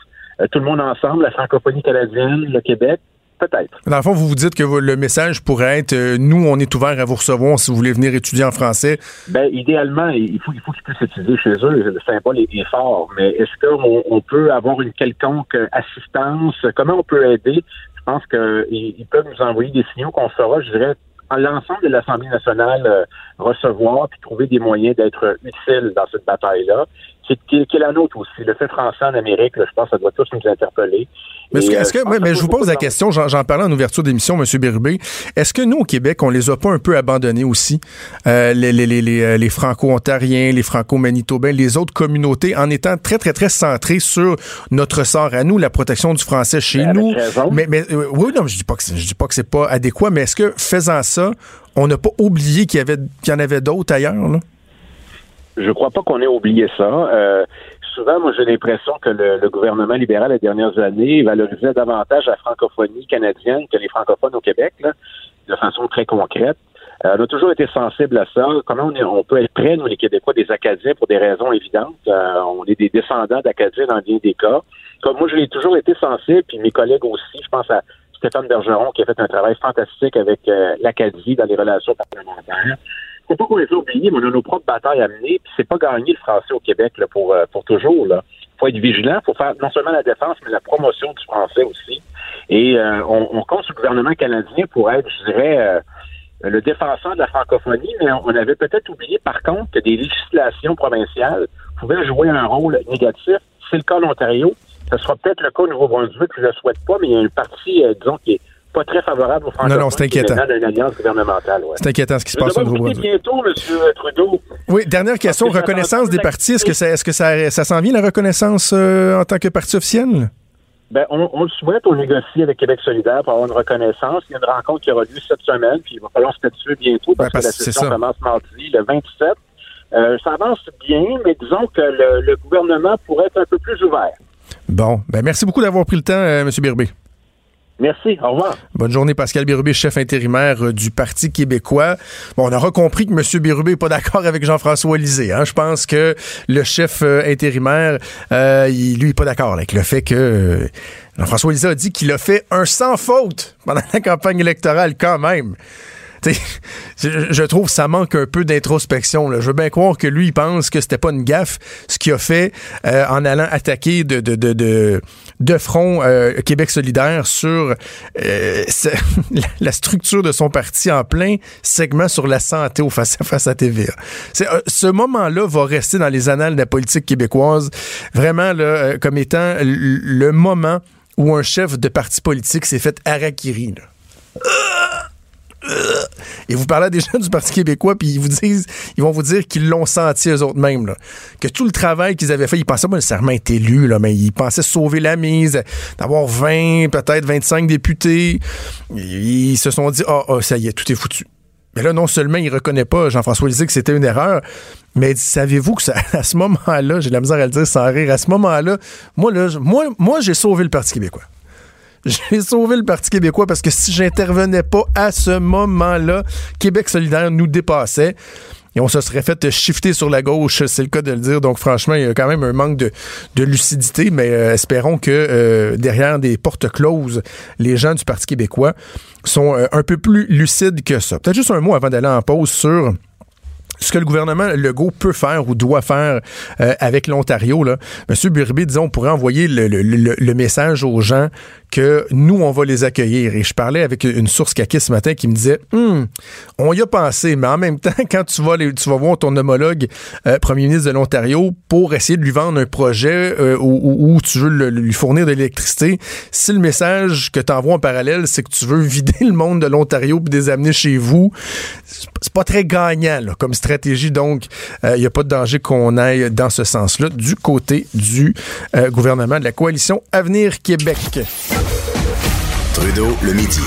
S2: euh, tout le monde ensemble, la francophonie canadienne, le Québec? Peut-être.
S5: Dans le fond, vous vous dites que le message pourrait être euh, nous, on est ouvert à vous recevoir si vous voulez venir étudier en français.
S2: Ben, idéalement, il faut, il faut qu'ils puissent étudier chez eux. Le symbole est, est fort. Mais est-ce qu'on on peut avoir une quelconque assistance? Comment on peut aider? Je pense qu'ils peuvent nous envoyer des signaux qu'on fera, je dirais, à l'ensemble de l'Assemblée nationale euh, recevoir puis trouver des moyens d'être utiles dans cette bataille-là qui, qui, est la nôtre aussi. Le fait français en Amérique, je pense que ça doit tous nous interpeller.
S5: Mais, est-ce que, euh, mais je vous pose la question, j'en parlais en ouverture d'émission, M. Bérubé. Est-ce que nous, au Québec, on les a pas un peu abandonnés aussi, euh, les, les, les, euh, les Franco-Ontariens, les Franco-Manitobains, les autres communautés, en étant très, très, très centrés sur notre sort à nous, la protection du français chez ben, nous. Mais, mais oui, non, je dis pas que je dis pas que c'est pas adéquat, mais est-ce que faisant ça, on n'a pas oublié qu'il y avait qu'il y en avait d'autres ailleurs, là?
S2: Je crois pas qu'on ait oublié ça. Euh, souvent, moi, j'ai l'impression que le, gouvernement libéral, les dernières années, valorisait davantage la francophonie canadienne que les francophones au Québec, là, de façon très concrète. Euh, on a toujours été sensible à ça. Comment on, est, on peut être près, nous, les Québécois, des Acadiens pour des raisons évidentes? Euh, on est des descendants d'Acadiens dans bien des cas. Comme moi, je l'ai toujours été sensible, puis mes collègues aussi. Je pense à Stéphane Bergeron qui a fait un travail fantastique avec l'Acadie dans les relations parlementaires. Faut pas qu'on les oublie, mais on a nos propres batailles à mener, puis c'est pas gagner le français au Québec pour, euh, pour toujours. Là. faut être vigilant, faut faire non seulement la défense, mais la promotion du français aussi. Et euh, on, compte sur le gouvernement canadien pour être, je dirais, euh, le défenseur de la francophonie, mais on avait peut-être oublié, par contre, que des législations provinciales pouvaient jouer un rôle négatif. C'est le cas de l'Ontario. Ce sera peut-être le cas au Nouveau-Brunswick, je ne le souhaite pas, mais il y a une partie, disons, qui est pas très favorable aux francophones.
S5: Non, non, c'est inquiétant.
S2: gouvernementale.
S5: C'est inquiétant ce qui se passe au Nouveau-Brunswick.
S2: bientôt, M. Trudeau.
S5: Oui, dernière question. Reconnaissance des partis. Est-ce que ça, est-ce que ça, ça s'en vient, la reconnaissance euh, en tant que parti officiel?
S2: Ben, on, on, le souhaite, on négocie avec Québec solidaire pour avoir une reconnaissance. Il y a une rencontre qui aura lieu cette semaine, puis il va falloir se statuer bientôt parce, ben, parce que la session commence mardi, le 27. Euh, ça avance bien, mais disons que le, le, gouvernement pourrait être un peu plus ouvert.
S5: Bon, ben merci beaucoup d'avoir pris le temps, euh, M. Birbé.
S2: Merci, au revoir.
S5: Bonne journée, Pascal Bérubé, chef intérimaire euh, du Parti québécois. Bon, on aura compris que M. Bérubé n'est pas d'accord avec Jean-François Lisée. Hein? Je pense que le chef euh, intérimaire, euh, lui, n'est pas d'accord avec le fait que Jean-François Lisée a dit qu'il a fait un sans faute pendant la campagne électorale quand même je, trouve que ça manque un peu d'introspection. Je veux bien croire que lui, il pense que c'était pas une gaffe ce qu'il a fait euh, en allant attaquer de, front euh, Québec solidaire sur euh, la structure de son parti en plein segment sur la santé au face-à-face à TVA. ce moment-là va rester dans les annales de la politique québécoise vraiment comme étant le moment où un chef de parti politique s'est fait harakiri. Et vous parlez à des gens du Parti québécois, puis ils vous disent, ils vont vous dire qu'ils l'ont senti eux autres mêmes, que tout le travail qu'ils avaient fait, ils pensaient pas nécessairement être élus, là, mais ils pensaient sauver la mise, d'avoir 20, peut-être 25 députés. Ils se sont dit, ah, oh, ça y est, tout est foutu. Mais là, non seulement il reconnaît pas Jean-François Lisée que c'était une erreur, mais savez-vous que à ce moment-là, j'ai la misère à le dire sans rire, à ce moment-là, moi, là, moi, moi j'ai sauvé le Parti québécois. J'ai sauvé le Parti québécois parce que si j'intervenais pas à ce moment-là, Québec solidaire nous dépassait et on se serait fait shifter sur la gauche, c'est le cas de le dire. Donc franchement, il y a quand même un manque de, lucidité, mais euh, espérons que euh, derrière des portes closes, les gens du Parti québécois sont euh, un peu plus lucides que ça. Peut-être juste un mot avant d'aller en pause sur ce que le gouvernement Legault peut faire ou doit faire euh, avec l'Ontario. Là. Monsieur Burby, disons, on pourrait envoyer le, message aux gens que nous, on va les accueillir. Et je parlais avec une source caquée ce matin qui me disait, hum, on y a pensé, mais en même temps, quand tu vas, voir ton homologue euh, premier ministre de l'Ontario pour essayer de lui vendre un projet euh, où, où, tu veux lui fournir de l'électricité, si le message que tu envoies en parallèle, c'est que tu veux vider le monde de l'Ontario puis les amener chez vous, c'est pas très gagnant là, comme stratégie. Donc, il euh, n'y a pas de danger qu'on aille dans ce sens-là du côté du euh, gouvernement de la coalition Avenir Québec.
S4: Trudeau, le midi.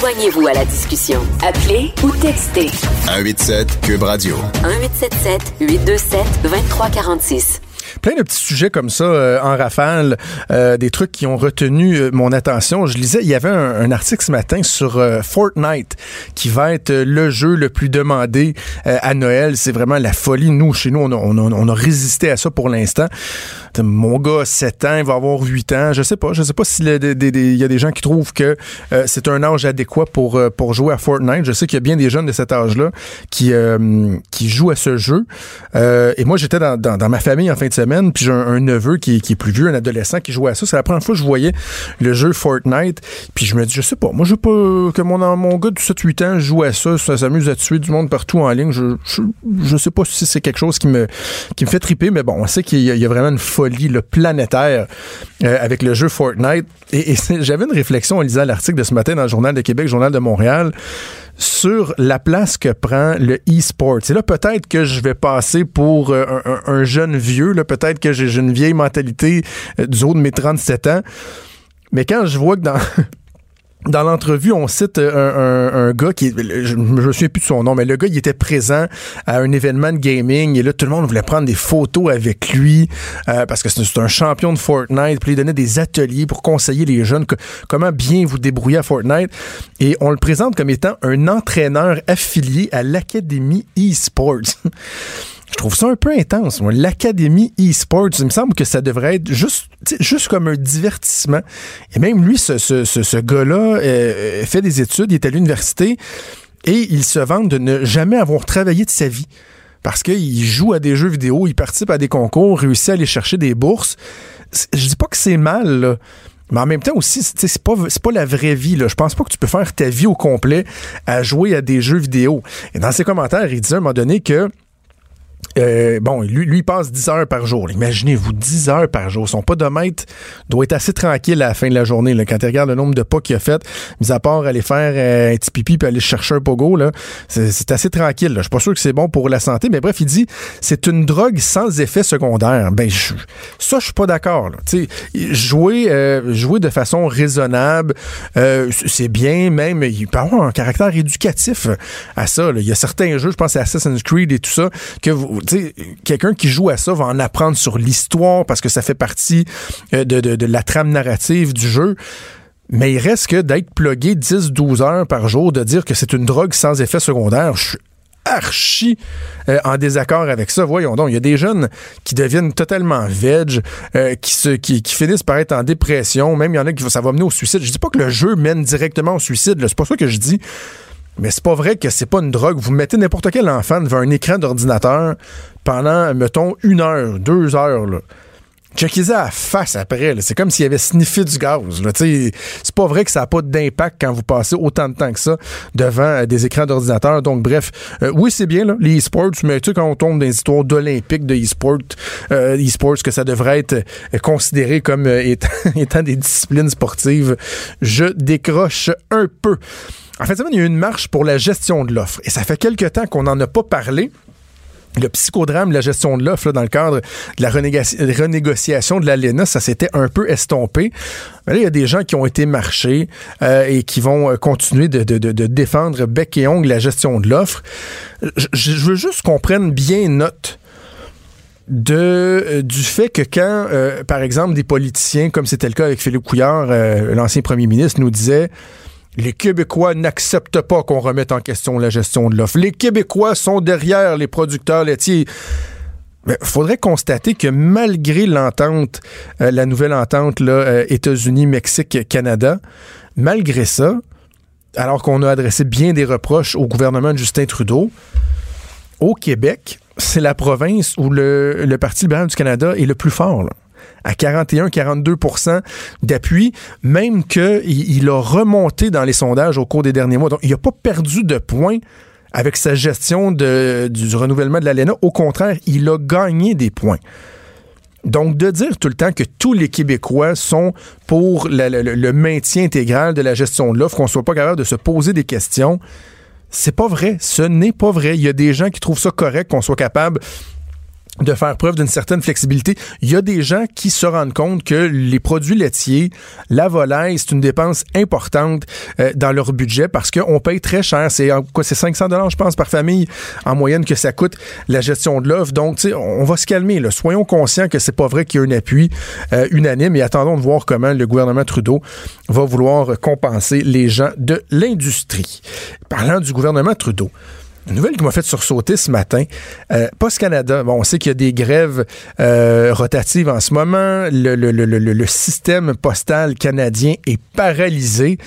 S3: Joignez-vous à la discussion. Appelez ou textez.
S4: 187 Cube Radio.
S3: 1877 827 2346.
S5: Plein de petits sujets comme ça euh, en rafale, euh, des trucs qui ont retenu euh, mon attention. Je lisais, il y avait un, article ce matin sur Fortnite qui va être le jeu le plus demandé à Noël. C'est vraiment la folie. Nous, chez nous, on a, résisté à ça pour l'instant mon gars, 7 ans, il va avoir 8 ans. Je sais pas. Je sais pas s'il y a des gens qui trouvent que euh, c'est un âge adéquat pour, euh, pour jouer à Fortnite. Je sais qu'il y a bien des jeunes de cet âge-là qui, euh, qui jouent à ce jeu. et moi, j'étais dans, dans, ma famille en fin de semaine, puis j'ai un, neveu qui, est plus vieux, un adolescent qui jouait à ça. C'est la première fois que je voyais le jeu Fortnite. Puis je me dis, je sais pas. Moi, je veux pas que mon, gars de 7-8 ans joue à ça. Ça s'amuse à tuer du monde partout en ligne. Je, sais pas si c'est quelque chose qui me, qui me fait triper, mais bon, on sait qu'il y, a vraiment une folie le planétaire euh, avec le jeu Fortnite. Et, j'avais une réflexion en lisant l'article de ce matin dans le Journal de Québec, Journal de Montréal, sur la place que prend le e-sport. Et là, peut-être que je vais passer pour euh, un, jeune vieux, peut-être que j'ai une vieille mentalité euh, du haut de mes 37 ans. Mais quand je vois que dans dans l'entrevue, on cite euh, un, un, gars qui, je, me souviens plus de son nom, mais le gars, il était présent à un événement de gaming et là, tout le monde voulait prendre des photos avec lui euh, parce que c'est un champion de Fortnite. Puis il donnait des ateliers pour conseiller les jeunes comment bien vous débrouiller à Fortnite. Et on le présente comme étant un entraîneur affilié à l'Académie eSports. Je trouve ça un peu intense. L'Académie e-sports, il me semble que ça devrait être juste, juste comme un divertissement. Et même lui, ce, ce, ce, gars-là euh, fait des études, il est à l'université. Et il se vante de ne jamais avoir travaillé de sa vie. Parce qu'il joue à des jeux vidéo, il participe à des concours, réussit à aller chercher des bourses. Je dis pas que c'est mal, là. Mais en même temps aussi, c'est pas, pas la vraie vie. Je pense pas que tu peux faire ta vie au complet à jouer à des jeux vidéo. Et dans ses commentaires, il disait à un moment donné que euh, bon, lui, lui passe 10 heures par jour. Imaginez-vous, 10 heures par jour. Son podomètre doit être assez tranquille à la fin de la journée. Là, quand tu regardes le nombre de pas qu'il a fait, mis à part aller faire euh, un petit pipi puis aller chercher un pogo, c'est, assez tranquille. Je suis pas sûr que c'est bon pour la santé, mais bref, il dit c'est une drogue sans effet secondaire. Ben, je, ça, je suis pas d'accord. Jouer, euh, jouer de façon raisonnable, c'est bien, même il peut avoir un caractère éducatif à ça. Il y a certains jeux, je pense à Assassin's Creed et tout ça, que vous quelqu'un qui joue à ça va en apprendre sur l'histoire parce que ça fait partie euh, de, la trame narrative du jeu. Mais il reste que d'être plugué 10-12 heures par jour, de dire que c'est une drogue sans effet secondaire, je suis archi euh, en désaccord avec ça. Voyons donc, il y a des jeunes qui deviennent totalement veg, euh, qui, se, qui, finissent par être en dépression. Même il y en a qui ça va mener au suicide. Je dis pas que le jeu mène directement au suicide. C'est pas ça que je dis. Mais c'est pas vrai que c'est pas une drogue. Vous mettez n'importe quel enfant devant un écran d'ordinateur pendant, mettons, une heure, deux heures. Là. Checkez à la face après. C'est comme s'il avait sniffé du gaz. C'est pas vrai que ça n'a pas d'impact quand vous passez autant de temps que ça devant euh, des écrans d'ordinateur. Donc, bref, euh, oui, c'est bien, là, les e-sports, mais tu sais, quand on tombe dans les histoires d'Olympique, de e-sport, euh, e-sports, que ça devrait être considéré comme étant des disciplines sportives, je décroche un peu. En fait, il y a eu une marche pour la gestion de l'offre. Et ça fait quelque temps qu'on n'en a pas parlé le psychodrame, la gestion de l'offre dans le cadre de la renégociation de l'ALENA, ça s'était un peu estompé. Là, il y a des gens qui ont été marchés euh, et qui vont euh, continuer de, défendre bec et ongle la gestion de l'offre. Je, veux juste qu'on prenne bien note de euh, du fait que quand, par exemple, des politiciens, comme c'était le cas avec Philippe Couillard, l'ancien premier ministre, nous disaient les Québécois n'acceptent pas qu'on remette en question la gestion de l'offre. Les Québécois sont derrière les producteurs laitiers. Il faudrait constater que malgré l'entente, euh, la nouvelle entente euh, États-Unis, Mexique, Canada, malgré ça, alors qu'on a adressé bien des reproches au gouvernement de Justin Trudeau, au Québec, c'est la province où le, Parti libéral du Canada est le plus fort. À 41-42% d'appui, même qu'il il a remonté dans les sondages au cours des derniers mois. Donc, il n'a pas perdu de points avec sa gestion du, renouvellement de l'ALENA. Au contraire, il a gagné des points. Donc, de dire tout le temps que tous les Québécois sont pour le, maintien intégral de la gestion de l'offre, qu'on soit pas capable de se poser des questions, c'est pas vrai. Ce n'est pas vrai. Il y a des gens qui trouvent ça correct qu'on soit capable de faire preuve d'une certaine flexibilité. Il y a des gens qui se rendent compte que les produits laitiers, la volaille, c'est une dépense importante euh, dans leur budget parce qu'on paye très cher. C'est quoi, c'est 500 dollars, je pense, par famille en moyenne que ça coûte la gestion de l'offre. Donc, on va se calmer. Là. Soyons conscients que c'est pas vrai qu'il y a un appui euh, unanime et attendons de voir comment le gouvernement Trudeau va vouloir compenser les gens de l'industrie. Parlant du gouvernement Trudeau. Nouvelle qui m'a fait sursauter ce matin. Euh, Post Canada, bon, on sait qu'il y a des grèves euh, rotatives en ce moment. Le, le, le, le, système postal canadien est paralysé.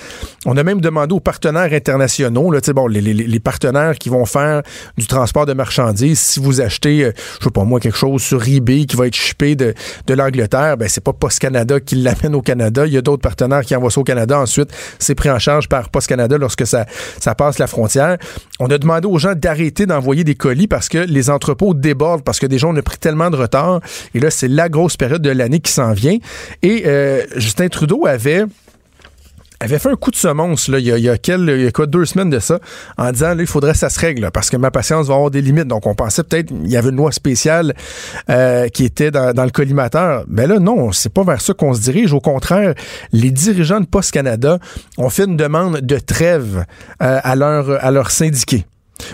S5: On a même demandé aux partenaires internationaux, là, bon, les, les, les, partenaires qui vont faire du transport de marchandises, si vous achetez, euh, je sais pas moi, quelque chose sur eBay qui va être shippé de, de l'Angleterre, ben c'est pas Post Canada qui l'amène au Canada. Il y a d'autres partenaires qui envoient ça au Canada. Ensuite, c'est pris en charge par Post Canada lorsque ça, ça passe la frontière. On a demandé aux gens d'arrêter d'envoyer des colis parce que les entrepôts débordent, parce que des gens ont pris tellement de retard. Et là, c'est la grosse période de l'année qui s'en vient. Et euh, Justin Trudeau avait avait fait un coup de semonce là, il, y a, il, quoi, deux semaines de ça, en disant là, il faudrait que ça se règle, parce que ma patience va avoir des limites. Donc, on pensait peut-être il y avait une loi spéciale euh, qui était dans, le collimateur. Mais là, non, c'est pas vers ça qu'on se dirige. Au contraire, les dirigeants de Post Canada ont fait une demande de trêve euh, à, leur, à.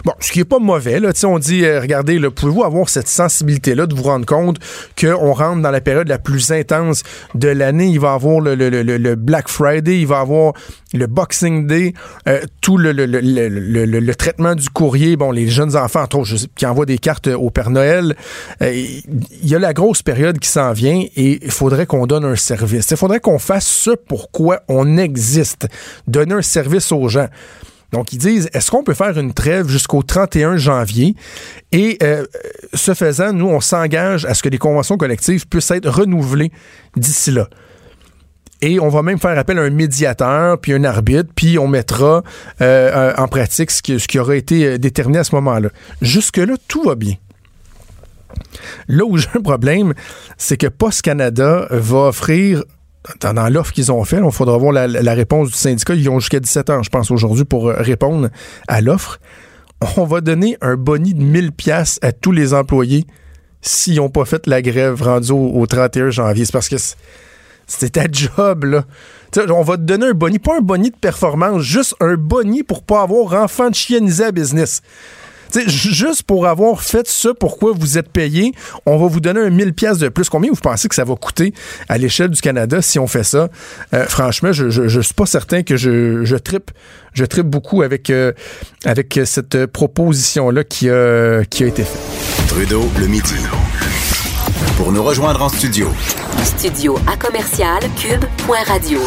S5: Bon, ce qui est pas mauvais, là, on dit, euh, regardez, pouvez-vous avoir cette sensibilité-là de vous rendre compte qu'on rentre dans la période la plus intense de l'année, il va y avoir le, Black Friday, il va y avoir le Boxing Day, euh, tout le, traitement du courrier, bon, les jeunes enfants, entre autres, qui envoient des cartes au Père Noël, euh, il y a la grosse période qui s'en vient et il faudrait qu'on donne un service. Il faudrait qu'on fasse ce pourquoi on existe, donner un service aux gens. Donc, ils disent, est-ce qu'on peut faire une trêve jusqu'au 31 janvier? Et euh, ce faisant, nous, on s'engage à ce que les conventions collectives puissent être renouvelées d'ici là. Et on va même faire appel à un médiateur, puis un arbitre, puis on mettra euh, en pratique ce qui, ce qui aura été euh, déterminé à ce moment-là. Jusque-là, tout va bien. Là où j'ai un problème, c'est que Post Canada va offrir dans, dans l'offre qu'ils ont fait, il faudra voir la, réponse du syndicat. Ils ont jusqu'à 17 ans, je pense, aujourd'hui pour répondre à l'offre. On va donner un boni de 1000 pièces à tous les employés s'ils n'ont pas fait la grève rendue au, au 31 janvier. C'est parce que c'est ta job, là. On va te donner un boni, pas un boni de performance, juste un boni pour pas avoir enfant de chiennisé à business. T'sais, juste pour avoir fait ce pourquoi vous êtes payé, on va vous donner un 1000 pièces de plus. Combien vous pensez que ça va coûter à l'échelle du Canada si on fait ça? Euh, franchement, je, je, je, suis pas certain que je, je tripe, je tripe beaucoup avec, euh, avec cette proposition-là qui a, qui a été faite.
S4: Trudeau, le midi. Pour nous rejoindre en studio.
S3: Studio à commercial cube.radio.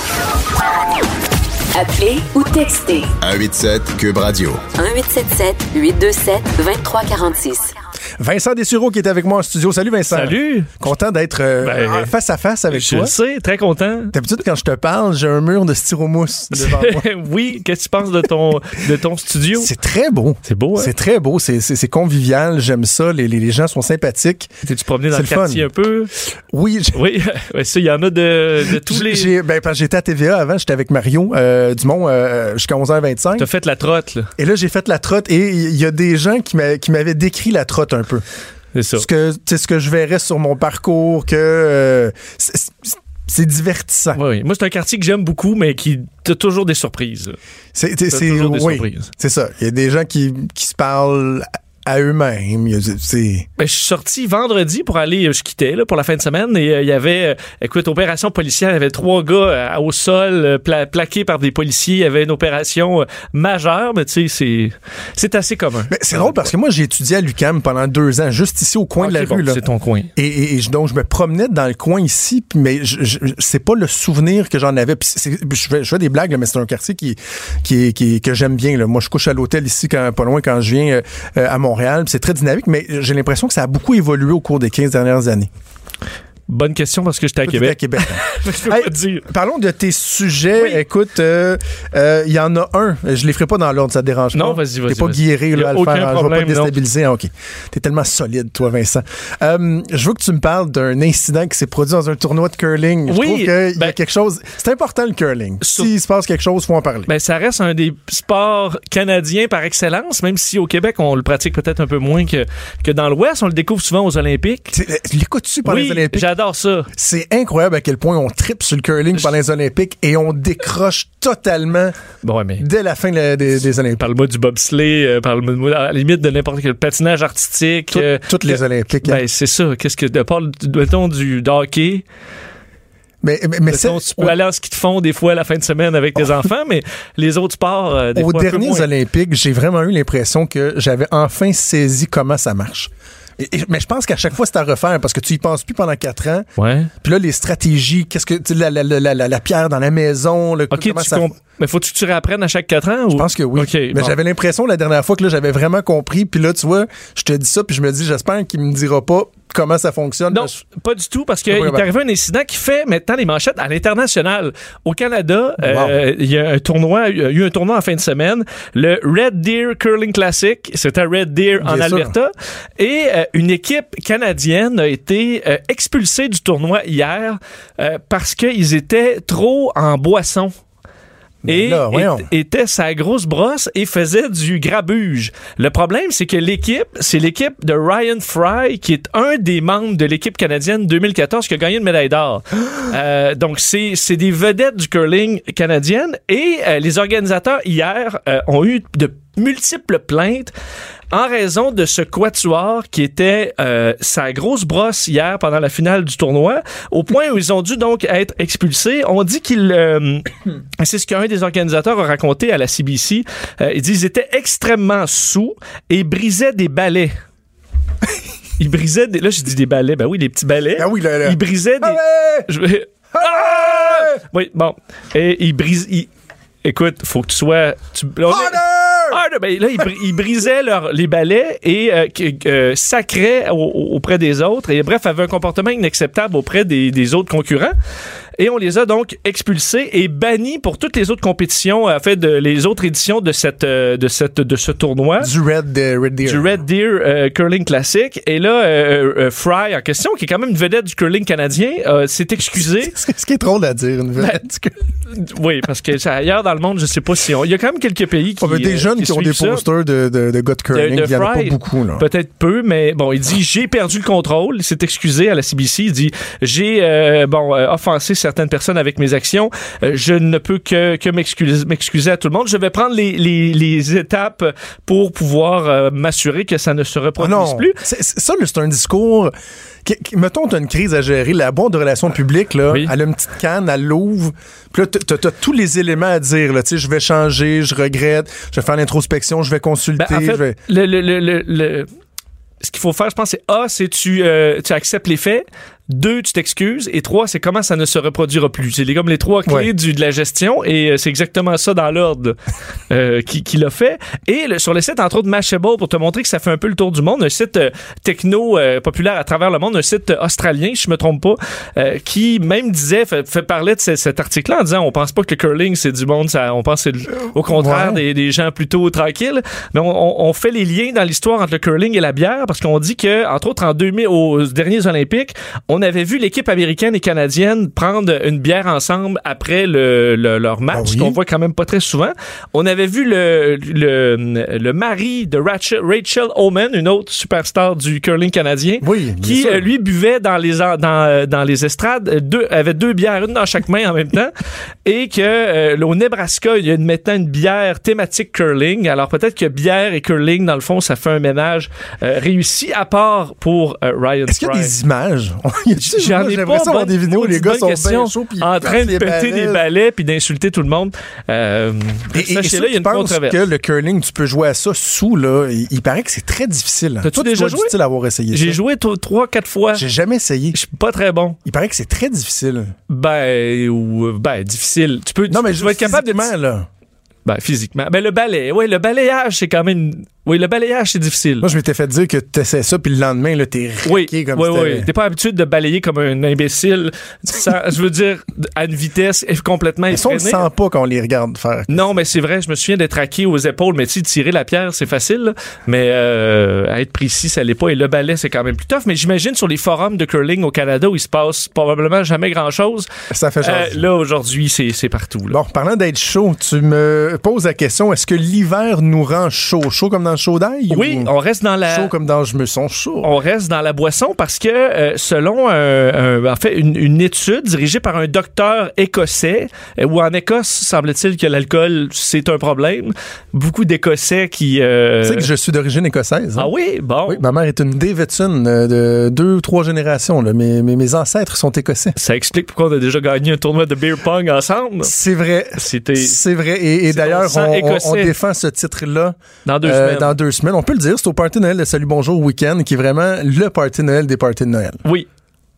S3: Appelez ou textez
S4: 187 Cube Radio.
S3: 1877 827 2346.
S5: Vincent Dessureau qui est avec moi en studio. Salut Vincent.
S6: Salut.
S5: Content d'être euh,
S6: Ben,
S5: face à face avec
S6: Je
S5: toi.
S6: le sais, très content.
S5: D'habitude, quand je te parle, j'ai un mur de styromousse devant moi.
S6: oui, qu'est-ce que tu penses de ton, de ton studio?
S5: C'est très beau.
S6: C'est beau, hein?
S5: C'est très beau. C'est- convivial. J'aime ça. Les, les, les gens sont sympathiques.
S6: T'es-tu promené dans le
S5: le
S6: quartier
S5: fun.
S6: un peu?
S5: Oui, j'ai-
S6: Oui, il y en a de, de tous les...
S5: ben, j'étais à TVA avant. J'étais avec Mario euh, Dumont euh, jusqu'à 11h25.
S6: T'as fait la trotte, là.
S5: Et là, j'ai fait la trotte et il y a des gens qui m'a- qui m'avaient décrit la trotte un peu.
S6: C'est ça.
S5: Ce que, ce que je verrais sur mon parcours, que euh, c'est- divertissant.
S6: Oui, oui. Moi, c'est un quartier que j'aime beaucoup, mais qui t'as toujours des surprises.
S5: C'est oui,
S6: surprises.
S5: c'est ça. Il y a des gens qui, qui se parlent à eux-mêmes.
S6: Ben, je suis sorti vendredi pour aller, euh, je quittais là, pour la fin de semaine et euh, il y avait, euh, écoute, opération policière, il y avait trois gars euh, au sol pla- plaqués par des policiers. Il y avait une opération majeure, mais tu sais, c'est assez commun.
S5: Mais c'est drôle parce que moi, j'ai étudié à l'UCAM pendant deux ans, juste ici au coin de la
S6: bon,
S5: rue.
S6: C'est ton coin.
S5: Et, et- et je- donc, je me promenais dans le coin ici, mais c'est pas le souvenir que j'en avais. Je, fais, je fais des blagues, mais c'est un quartier qui, qui, que j'aime bien. Là. Moi, je couche à l'hôtel ici, quand, pas loin, quand je viens à C'est très dynamique, mais j'ai l'impression que ça a beaucoup évolué au cours des 15 dernières années.
S6: Bonne question parce que j'étais à
S5: Toi, t'étais à
S6: Québec.
S5: Québec. hein.
S6: je peux
S5: Hey,
S6: dire.
S5: Parlons de tes sujets.
S6: Oui.
S5: Écoute, euh, euh, il y en a un. Je les ferai pas dans l'ordre, ça te dérange
S6: Non,
S5: pas?
S6: vas-y, vas-y,
S5: T'es pas
S6: vas-y.
S5: guéri là, à le faire. hein. Je vais pas
S6: problème,
S5: te
S6: non.
S5: déstabiliser. Ah, OK. T'es tellement solide, toi, Vincent. Euh, je veux que tu me parles d'un incident qui s'est produit dans un tournoi de curling. Je
S6: Oui,
S5: trouve qu'il y a
S6: ben-
S5: quelque chose... C'est important, le curling.
S6: Sur-
S5: S'il se passe quelque chose, faut en parler.
S6: Ben, ça reste un des sports canadiens par excellence, même si au Québec, on le pratique peut-être un peu moins que, que dans l'Ouest. On le découvre souvent aux Olympiques.
S5: L'écoutes-tu pendant
S6: Oui,
S5: les Olympiques?
S6: J'adore ça.
S5: C'est incroyable à quel point on tripe sur le curling pendant les Olympiques et on décroche totalement
S6: Bon, ouais, mais
S5: dès la fin de- des, des Olympiques.
S6: parle-moi du bobsleigh, euh, parle-moi à la limite de n'importe quel patinage artistique.
S5: Tout-
S6: euh,
S5: toutes les
S6: que-
S5: Olympiques. hein.
S6: Ben, c'est ça. Qu'est-ce que, de part, mettons, du hockey,
S5: mais mais, mais c'est-
S6: mettons, tu peux aller en ski de fond des fois à la fin de semaine avec tes enfants, mais les autres sports, euh, des
S5: Aux
S6: fois,
S5: derniers. Olympiques, j'ai vraiment eu l'impression que j'avais enfin saisi comment ça marche. Et- et- mais je pense qu'à chaque fois, c'est à refaire parce que tu y penses plus pendant quatre ans.
S6: Ouais.
S5: Puis là, les stratégies, qu'est-ce que tu sais, la, la, la, la, la pierre dans la maison, le, comment
S6: tu
S5: ça-
S6: mais faut-tu que tu réapprennes à chaque quatre ans?
S5: Je pense que oui. Mais
S6: bon.
S5: j'avais l'impression la dernière fois que là, j'avais vraiment compris. Puis là, tu vois, je te dis ça, puis je me dis, j'espère qu'il me dira pas comment ça fonctionne.
S6: Non,
S5: parce-
S6: pas du tout, parce qu'il est arrivé un incident qui fait maintenant les manchettes à l'international. Au Canada, euh, il y a un tournoi, il y a eu un tournoi en fin de semaine, le Red Deer Curling Classic. C'est à Red Deer en
S5: sûr.
S6: Alberta. Et euh, une équipe canadienne a été euh, expulsée du tournoi hier parce qu'ils étaient trop en boisson. Et
S5: là,
S6: était sa grosse brosse et faisait du grabuge. Le problème, c'est que l'équipe, c'est l'équipe de Ryan Fry, qui est un des membres de l'équipe canadienne 2014 qui a gagné une médaille d'or. Euh, donc, c'est c'est des vedettes du curling canadienne. Et euh, les organisateurs, hier, euh, ont eu de multiples plaintes en raison de ce quatuor qui était euh, sa grosse brosse hier pendant la finale du tournoi, au point où ils ont dû donc être expulsés. On dit qu'ils... euh, c'est ce qu'un des organisateurs a raconté à la CBC. Euh, il dit qu'ils étaient extrêmement sous et brisaient des balais. Ils brisaient des... Là, je dis des balais. Ben oui, des petits balais.
S5: Ah oui, là, là.
S6: Ils brisaient des...
S5: Ah!
S6: Je vais- Ah! Oui, bon. Et ils brisent... ils- Écoute, faut que tu sois. Tu, on Ben, là, ils, br- ils brisaient leur- les balais et euh, sacraient au- au- auprès des autres. Et bref, avaient un comportement inacceptable auprès des, des autres concurrents. Et on les a donc expulsés et bannis pour toutes les autres compétitions, en fait, de, les autres éditions de, cette, euh, de, cette, de ce tournoi.
S5: Du Red, euh, Red Deer.
S6: Du Red Deer euh, Curling Classic. Et là, euh, euh, Fry, en question, qui est quand même une vedette du curling canadien, euh, s'est excusé.
S5: C'est ce qui est drôle à dire, une vedette.
S6: oui, parce que ailleurs dans le monde, je sais pas si on. Il y a quand même quelques pays qui.
S5: On a des
S6: euh,
S5: jeunes qui, ont des posters de, de, de gars de curling.
S6: De-
S5: il y en a pas beaucoup, là.
S6: Peut-être peu, mais bon, il dit j'ai perdu le contrôle. Il s'est excusé à la CBC. Il dit j'ai euh, bon euh, offensé certaines personnes avec mes actions. Euh, je ne peux que, que m'excuser, à tout le monde. Je vais prendre les, les, les étapes pour pouvoir euh, m'assurer que ça ne se
S5: Ah
S6: reproduise
S5: non,
S6: plus.
S5: Ça, c'est un discours. qui- qui- mettons, t'as une crise à gérer. La boîte de relations publiques, là,
S6: Oui.
S5: elle a une petite canne, elle l'ouvre. Puis là, t'as- t'as t'as tous les éléments à dire. Là, Tu sais, je vais changer, je regrette, je vais faire l'introspection, je vais consulter.
S6: Ben, en fait,
S5: je vais-
S6: le, le, le, le- le- ce qu'il faut faire, je pense, c'est A, c'est tu, euh, tu acceptes les faits. Deux, tu t'excuses. Et trois, c'est comment ça ne se reproduira plus. C'est les- comme les trois clés
S5: Ouais.
S6: du, de la gestion. Et euh, c'est exactement ça dans l'ordre euh, qui- qu'il a fait. Et le- sur le site, entre autres, Mashable, pour te montrer que ça fait un peu le tour du monde, un site euh, techno euh, populaire à travers le monde, un site australien, si je me trompe pas, euh, qui même disait, fait, fait parler de ce- cet article-là en disant on pense pas que le curling, c'est du monde, ça, on pense que c'est au contraire
S5: Ouais.
S6: des, des gens plutôt tranquilles. Mais on, on- on fait les liens dans l'histoire entre le curling et la bière parce qu'on dit que, entre autres, en 2000, aux derniers Olympiques, on avait vu l'équipe américaine et canadienne prendre une bière ensemble après le, le- leur match,
S5: Ah oui?
S6: ce qu'on voit quand même pas très souvent. On avait vu le, le, le mari de Rachel, Rachel Oman, une autre superstar du curling canadien,
S5: Oui,
S6: qui
S5: sûr.
S6: euh, lui buvait dans les dans, euh, dans les estrades euh, deux avait deux bières une dans chaque main en même temps et que euh, au Nebraska il y a maintenant une bière thématique curling alors peut-être que bière et curling dans le fond ça fait un ménage euh, réussi à part pour euh, Ryan
S5: Est-ce qu'il y a des images?
S6: J'en ai pas. bonne-
S5: des vidéos où les gars sont bien chauds
S6: en train de péter des
S5: balais.
S6: puis d'insulter tout le monde. Euh,
S5: Et, et ceux
S6: il y a une controverse.
S5: que le curling, tu peux jouer à ça sous, là, il, il paraît que c'est très difficile.
S6: T'as-tu déjà joué?
S5: difficile à avoir essayé
S6: J'ai joué trois quatre fois.
S5: J'ai jamais essayé.
S6: Je suis pas très bon.
S5: Il paraît que c'est très difficile.
S6: Ben, ou, ben, difficile. Tu peux,
S5: Non, mais
S6: tu vas être capable de.
S5: là.
S6: Ben, physiquement. Ben, le balai. Oui, le balayage, c'est quand même. Oui, le balayage, c'est difficile.
S5: Moi, je m'étais fait dire que tu essaies ça, puis le lendemain, là, t'es
S6: Oui,
S5: raqué comme
S6: oui,
S5: c'était-
S6: oui. T'es pas habitué de balayer comme un imbécile. sans- je veux dire, à une vitesse complètement
S5: Mais ça, on le
S6: effrénée.
S5: sent pas quand on les regarde faire.
S6: Non, mais c'est vrai, je me souviens d'être raqué aux épaules, mais tu sais, tirer la pierre, c'est facile, là. mais euh, à être précis, ça l'est pas. Et le balai, c'est quand même plus tough. Mais j'imagine sur les forums de curling au Canada où il se passe probablement jamais grand-chose.
S5: Ça fait
S6: euh, là, aujourd'hui, c'est c'est partout. Là.
S5: Bon, parlant d'être chaud, tu me poses la question, est-ce que l'hiver nous rend chaud? Chaud comme dans le chaud d'ail?
S6: Oui,
S5: ou
S6: on reste dans la...
S5: Chaud comme dans je me sens chaud?
S6: on reste dans la boisson parce que euh, selon un- en fait une, une étude dirigée par un docteur écossais euh, où en Écosse semble-t-il que l'alcool c'est un problème beaucoup d'Écossais qui euh,
S5: Tu sais que je suis d'origine écossaise. hein?
S6: ah oui? Bon
S5: Oui, ma mère est une Davidson euh, de deux ou trois générations. Là. Mes, mes, mes ancêtres sont écossais.
S6: ça explique pourquoi on a déjà gagné un tournoi de beer pong ensemble
S5: C'est vrai.
S6: c'était
S5: C'est vrai. Et, d'ailleurs, on, on-
S6: écossais.
S5: on défend ce titre-là
S6: dans deux semaines
S5: dans deux semaines. On peut le dire, c'est au Party Noël de Salut Bonjour Week-end qui est vraiment le Party Noël des Parties de Noël.
S6: oui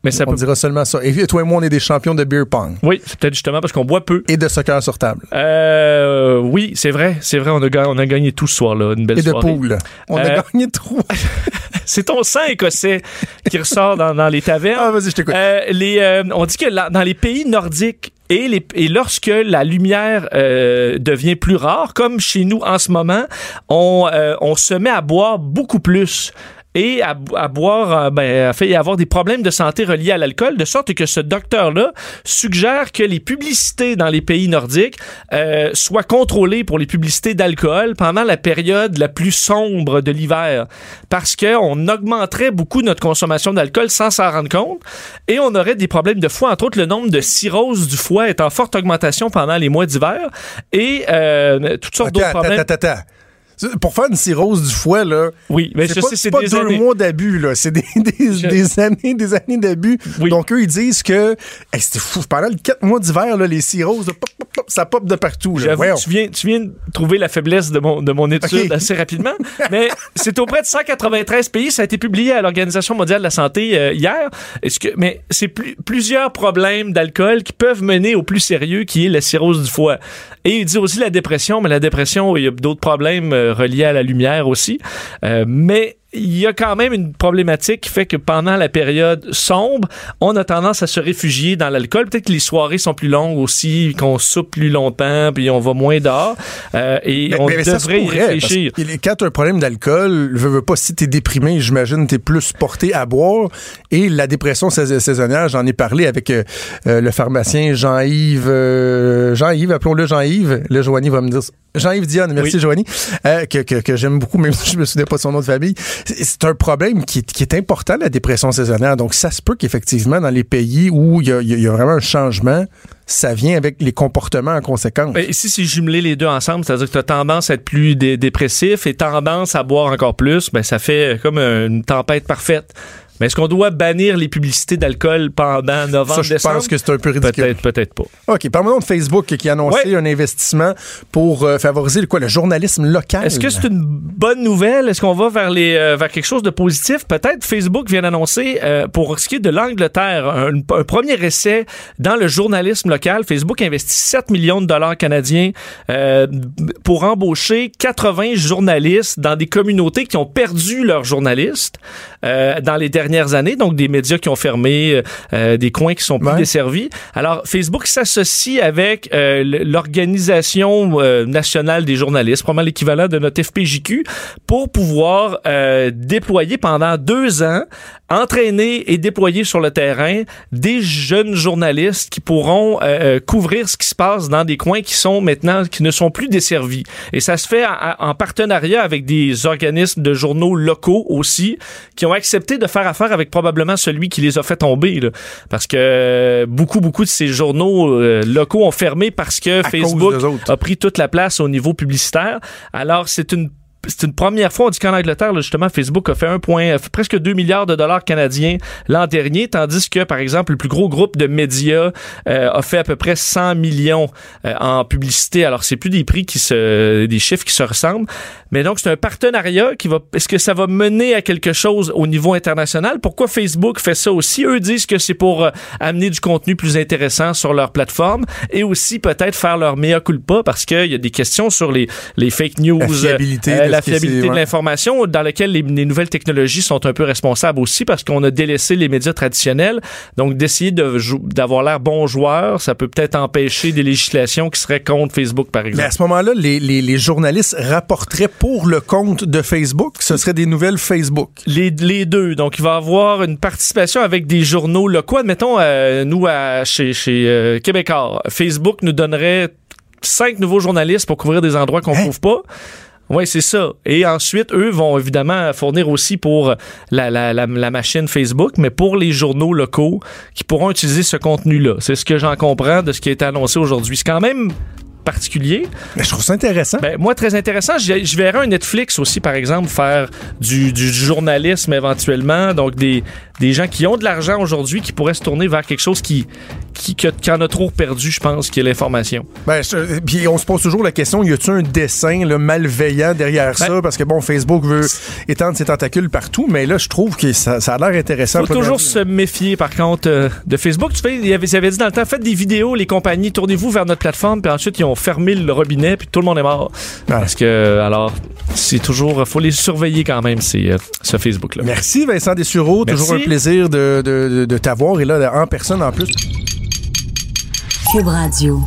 S6: mais ça
S5: On
S6: peut
S5: dira seulement ça. Et toi et moi, on est des champions de beer pong
S6: oui c'est peut-être justement parce qu'on boit peu
S5: et de soccer sur table.
S6: euh, oui c'est vrai c'est vrai on a, ga- on a gagné tout ce soir là une belle
S5: Et de
S6: soirée
S5: poule. On
S6: Euh,
S5: a gagné trois.
S6: c'est ton sang écossais qui ressort dans, dans les tavernes
S5: Ah, vas-y, je t'écoute.
S6: Euh, les, euh, on dit que la- dans les pays nordiques et, les, et lorsque la lumière euh, devient plus rare, comme chez nous en ce moment, on, euh, on se met à boire beaucoup plus et à, à boire, euh, ben, à fait avoir des problèmes de santé reliés à l'alcool, de sorte que ce docteur-là suggère que les publicités dans les pays nordiques euh, soient contrôlées pour les publicités d'alcool pendant la période la plus sombre de l'hiver, parce qu'on augmenterait beaucoup notre consommation d'alcool sans s'en rendre compte, et on aurait des problèmes de foie, entre autres le nombre de cirrhoses du foie est en forte augmentation pendant les mois d'hiver, et euh, toutes sortes d'autres
S5: attends,
S6: problèmes.
S5: attends, attends. Pour faire une cirrhose du foie, là.
S6: Oui, mais
S5: c'est pas,
S6: sais,
S5: pas
S6: des
S5: deux
S6: années.
S5: mois d'abus, là. C'est des, des,
S6: Je-
S5: des années, des années d'abus.
S6: Oui.
S5: Donc, eux, ils disent que hey, c'était fou. Pendant les quatre mois d'hiver, les cirrhoses, là, pop, pop, pop, ça pop de partout. Là.
S6: Tu viens, tu viens de trouver la faiblesse de mon, de mon étude assez rapidement. Mais c'est auprès de 193 pays. Ça a été publié à l'Organisation mondiale de la santé euh, hier. Est-ce que, mais c'est plus, plusieurs problèmes d'alcool qui peuvent mener au plus sérieux, qui est la cirrhose du foie. Et il dit aussi la dépression, mais la dépression, il y a d'autres problèmes euh, reliés à la lumière aussi. Euh, mais il y a quand même une problématique qui fait que pendant la période sombre, on a tendance à se réfugier dans l'alcool. Peut-être que les soirées sont plus longues aussi, qu'on soupe plus longtemps, puis on va moins dehors. Euh, et
S5: Mais-
S6: on
S5: mais- mais
S6: devrait y réfléchir.
S5: que Quand tu as un problème d'alcool, veux, veux pas, si tu es déprimé, j'imagine tu es plus porté à boire. Et la dépression sais- saisonnière, j'en ai parlé avec euh, euh, le pharmacien Jean-Yves. euh, Jean-Yves, appelons-le Jean-Yves. Le Joanie va me dire. Jean-Yves Dionne, merci
S6: Oui.
S5: Joanie, euh, que, que, que j'aime beaucoup, même si je me souviens pas de son nom de famille. C'est un problème qui, est- important, la dépression saisonnière. Donc, ça se peut qu'effectivement, dans les pays où il y a, vraiment un changement, ça vient avec les comportements en conséquence.
S6: Ben, ici, c'est jumeler les deux ensemble, c'est-à-dire que tu as tendance à être plus dé- dépressif et tendance à boire encore plus, ben, ça fait comme une tempête parfaite. Mais est-ce qu'on doit bannir les publicités d'alcool pendant novembre,
S5: Ça, je
S6: décembre?
S5: pense que c'est un peu ridicule.
S6: Peut-être, peut-être pas.
S5: OK, parlons de Facebook qui a annoncé
S6: Ouais.
S7: un
S5: investissement pour euh, favoriser le, quoi, le journalisme local.
S6: Est-ce que c'est une bonne nouvelle? Est-ce qu'on va vers, les, euh, vers quelque chose de positif? Peut-être Facebook vient d'annoncer, euh, pour ce qui est de l'Angleterre, un, un premier essai dans le journalisme local. Facebook investit 7 millions de dollars canadiens pour embaucher 80 journalistes dans des communautés qui ont perdu leurs journalistes euh, dans les dernières années, donc des médias qui ont fermé, euh, euh, des coins qui sont plus
S5: Ouais.
S6: desservis. Alors, Facebook s'associe avec euh, l'Organisation euh, nationale des journalistes, probablement l'équivalent de notre FPJQ, pour pouvoir euh, déployer pendant deux ans, entraîner et déployer sur le terrain des jeunes journalistes qui pourront couvrir ce qui se passe dans des coins qui sont maintenant, qui ne sont plus desservis. Et ça se fait en, en partenariat avec des organismes de journaux locaux aussi, qui ont accepté de faire affaire avec probablement celui qui les a fait tomber. là. Parce que euh, beaucoup, beaucoup de ces journaux euh, locaux ont fermé parce que Facebook a pris toute la place au niveau publicitaire. Alors, c'est une c'est une première fois, on dit qu'en Angleterre, là, justement, Facebook a fait un point, fait presque 2 milliards de dollars canadiens l'an dernier, tandis que, par exemple, le plus gros groupe de médias euh, a fait à peu près 100 millions euh, en publicité. Alors, c'est plus des prix qui se, des chiffres qui se ressemblent. Mais donc, c'est un partenariat qui va, est-ce que ça va mener à quelque chose au niveau international? Pourquoi Facebook fait ça aussi? Eux disent que c'est pour euh, amener du contenu plus intéressant sur leur plateforme et aussi peut-être faire leur mea culpa parce qu'il y a des questions sur les, les fake news.
S5: La fiabilité
S6: euh,
S5: de
S6: la fiabilité de
S5: ouais.
S6: l'information dans laquelle les, les nouvelles technologies sont un peu responsables aussi parce qu'on a délaissé les médias traditionnels. Donc, d'essayer de d'avoir l'air bon joueur, ça peut peut-être empêcher des législations qui seraient contre Facebook, par
S5: Mais
S6: exemple.
S5: à ce moment-là, les, les, les journalistes rapporteraient pour le compte de Facebook. Ce serait des nouvelles Facebook.
S6: Les, les deux. Donc, il va y avoir une participation avec des journaux locaux. Admettons, euh, nous, à, chez, chez euh, Québécois, Facebook nous donnerait cinq nouveaux journalistes pour couvrir des endroits qu'on
S5: Hein?
S6: trouve pas. Oui, c'est ça. Et ensuite, eux vont évidemment fournir aussi pour la, la, la, la machine Facebook, mais pour les journaux locaux qui pourront utiliser ce contenu-là. C'est ce que j'en comprends de ce qui a été annoncé aujourd'hui. C'est quand même particulier.
S5: Mais je trouve ça intéressant.
S6: Ben, moi, très intéressant. Je, verrais un Netflix aussi, par exemple, faire du, du journalisme éventuellement. Donc, des, des gens qui ont de l'argent aujourd'hui qui pourraient se tourner vers quelque chose qui, qui, qui en a trop perdu, je pense, qui est l'information.
S5: Ben, je- puis on se pose toujours la question, y a-tu un dessin là, malveillant derrière ça? Parce que bon, Facebook veut étendre ses tentacules partout, mais là, je trouve que ça, ça a l'air intéressant.
S6: faut
S5: Pas
S6: toujours se méfier, par contre, euh, de Facebook. Tu fais, il ils avaient dit dans le temps, faites des vidéos, les compagnies, tournez-vous vers notre plateforme, puis ensuite, ils ont fermé le robinet, puis tout le monde est mort. Parce que, alors, c'est toujours, faut les surveiller quand même, c'est euh, ce Facebook-là.
S5: Merci Vincent Dessureau,
S6: Merci.
S5: toujours un plaisir de, de, de, de t'avoir et là en personne en plus.
S3: Cube Radio.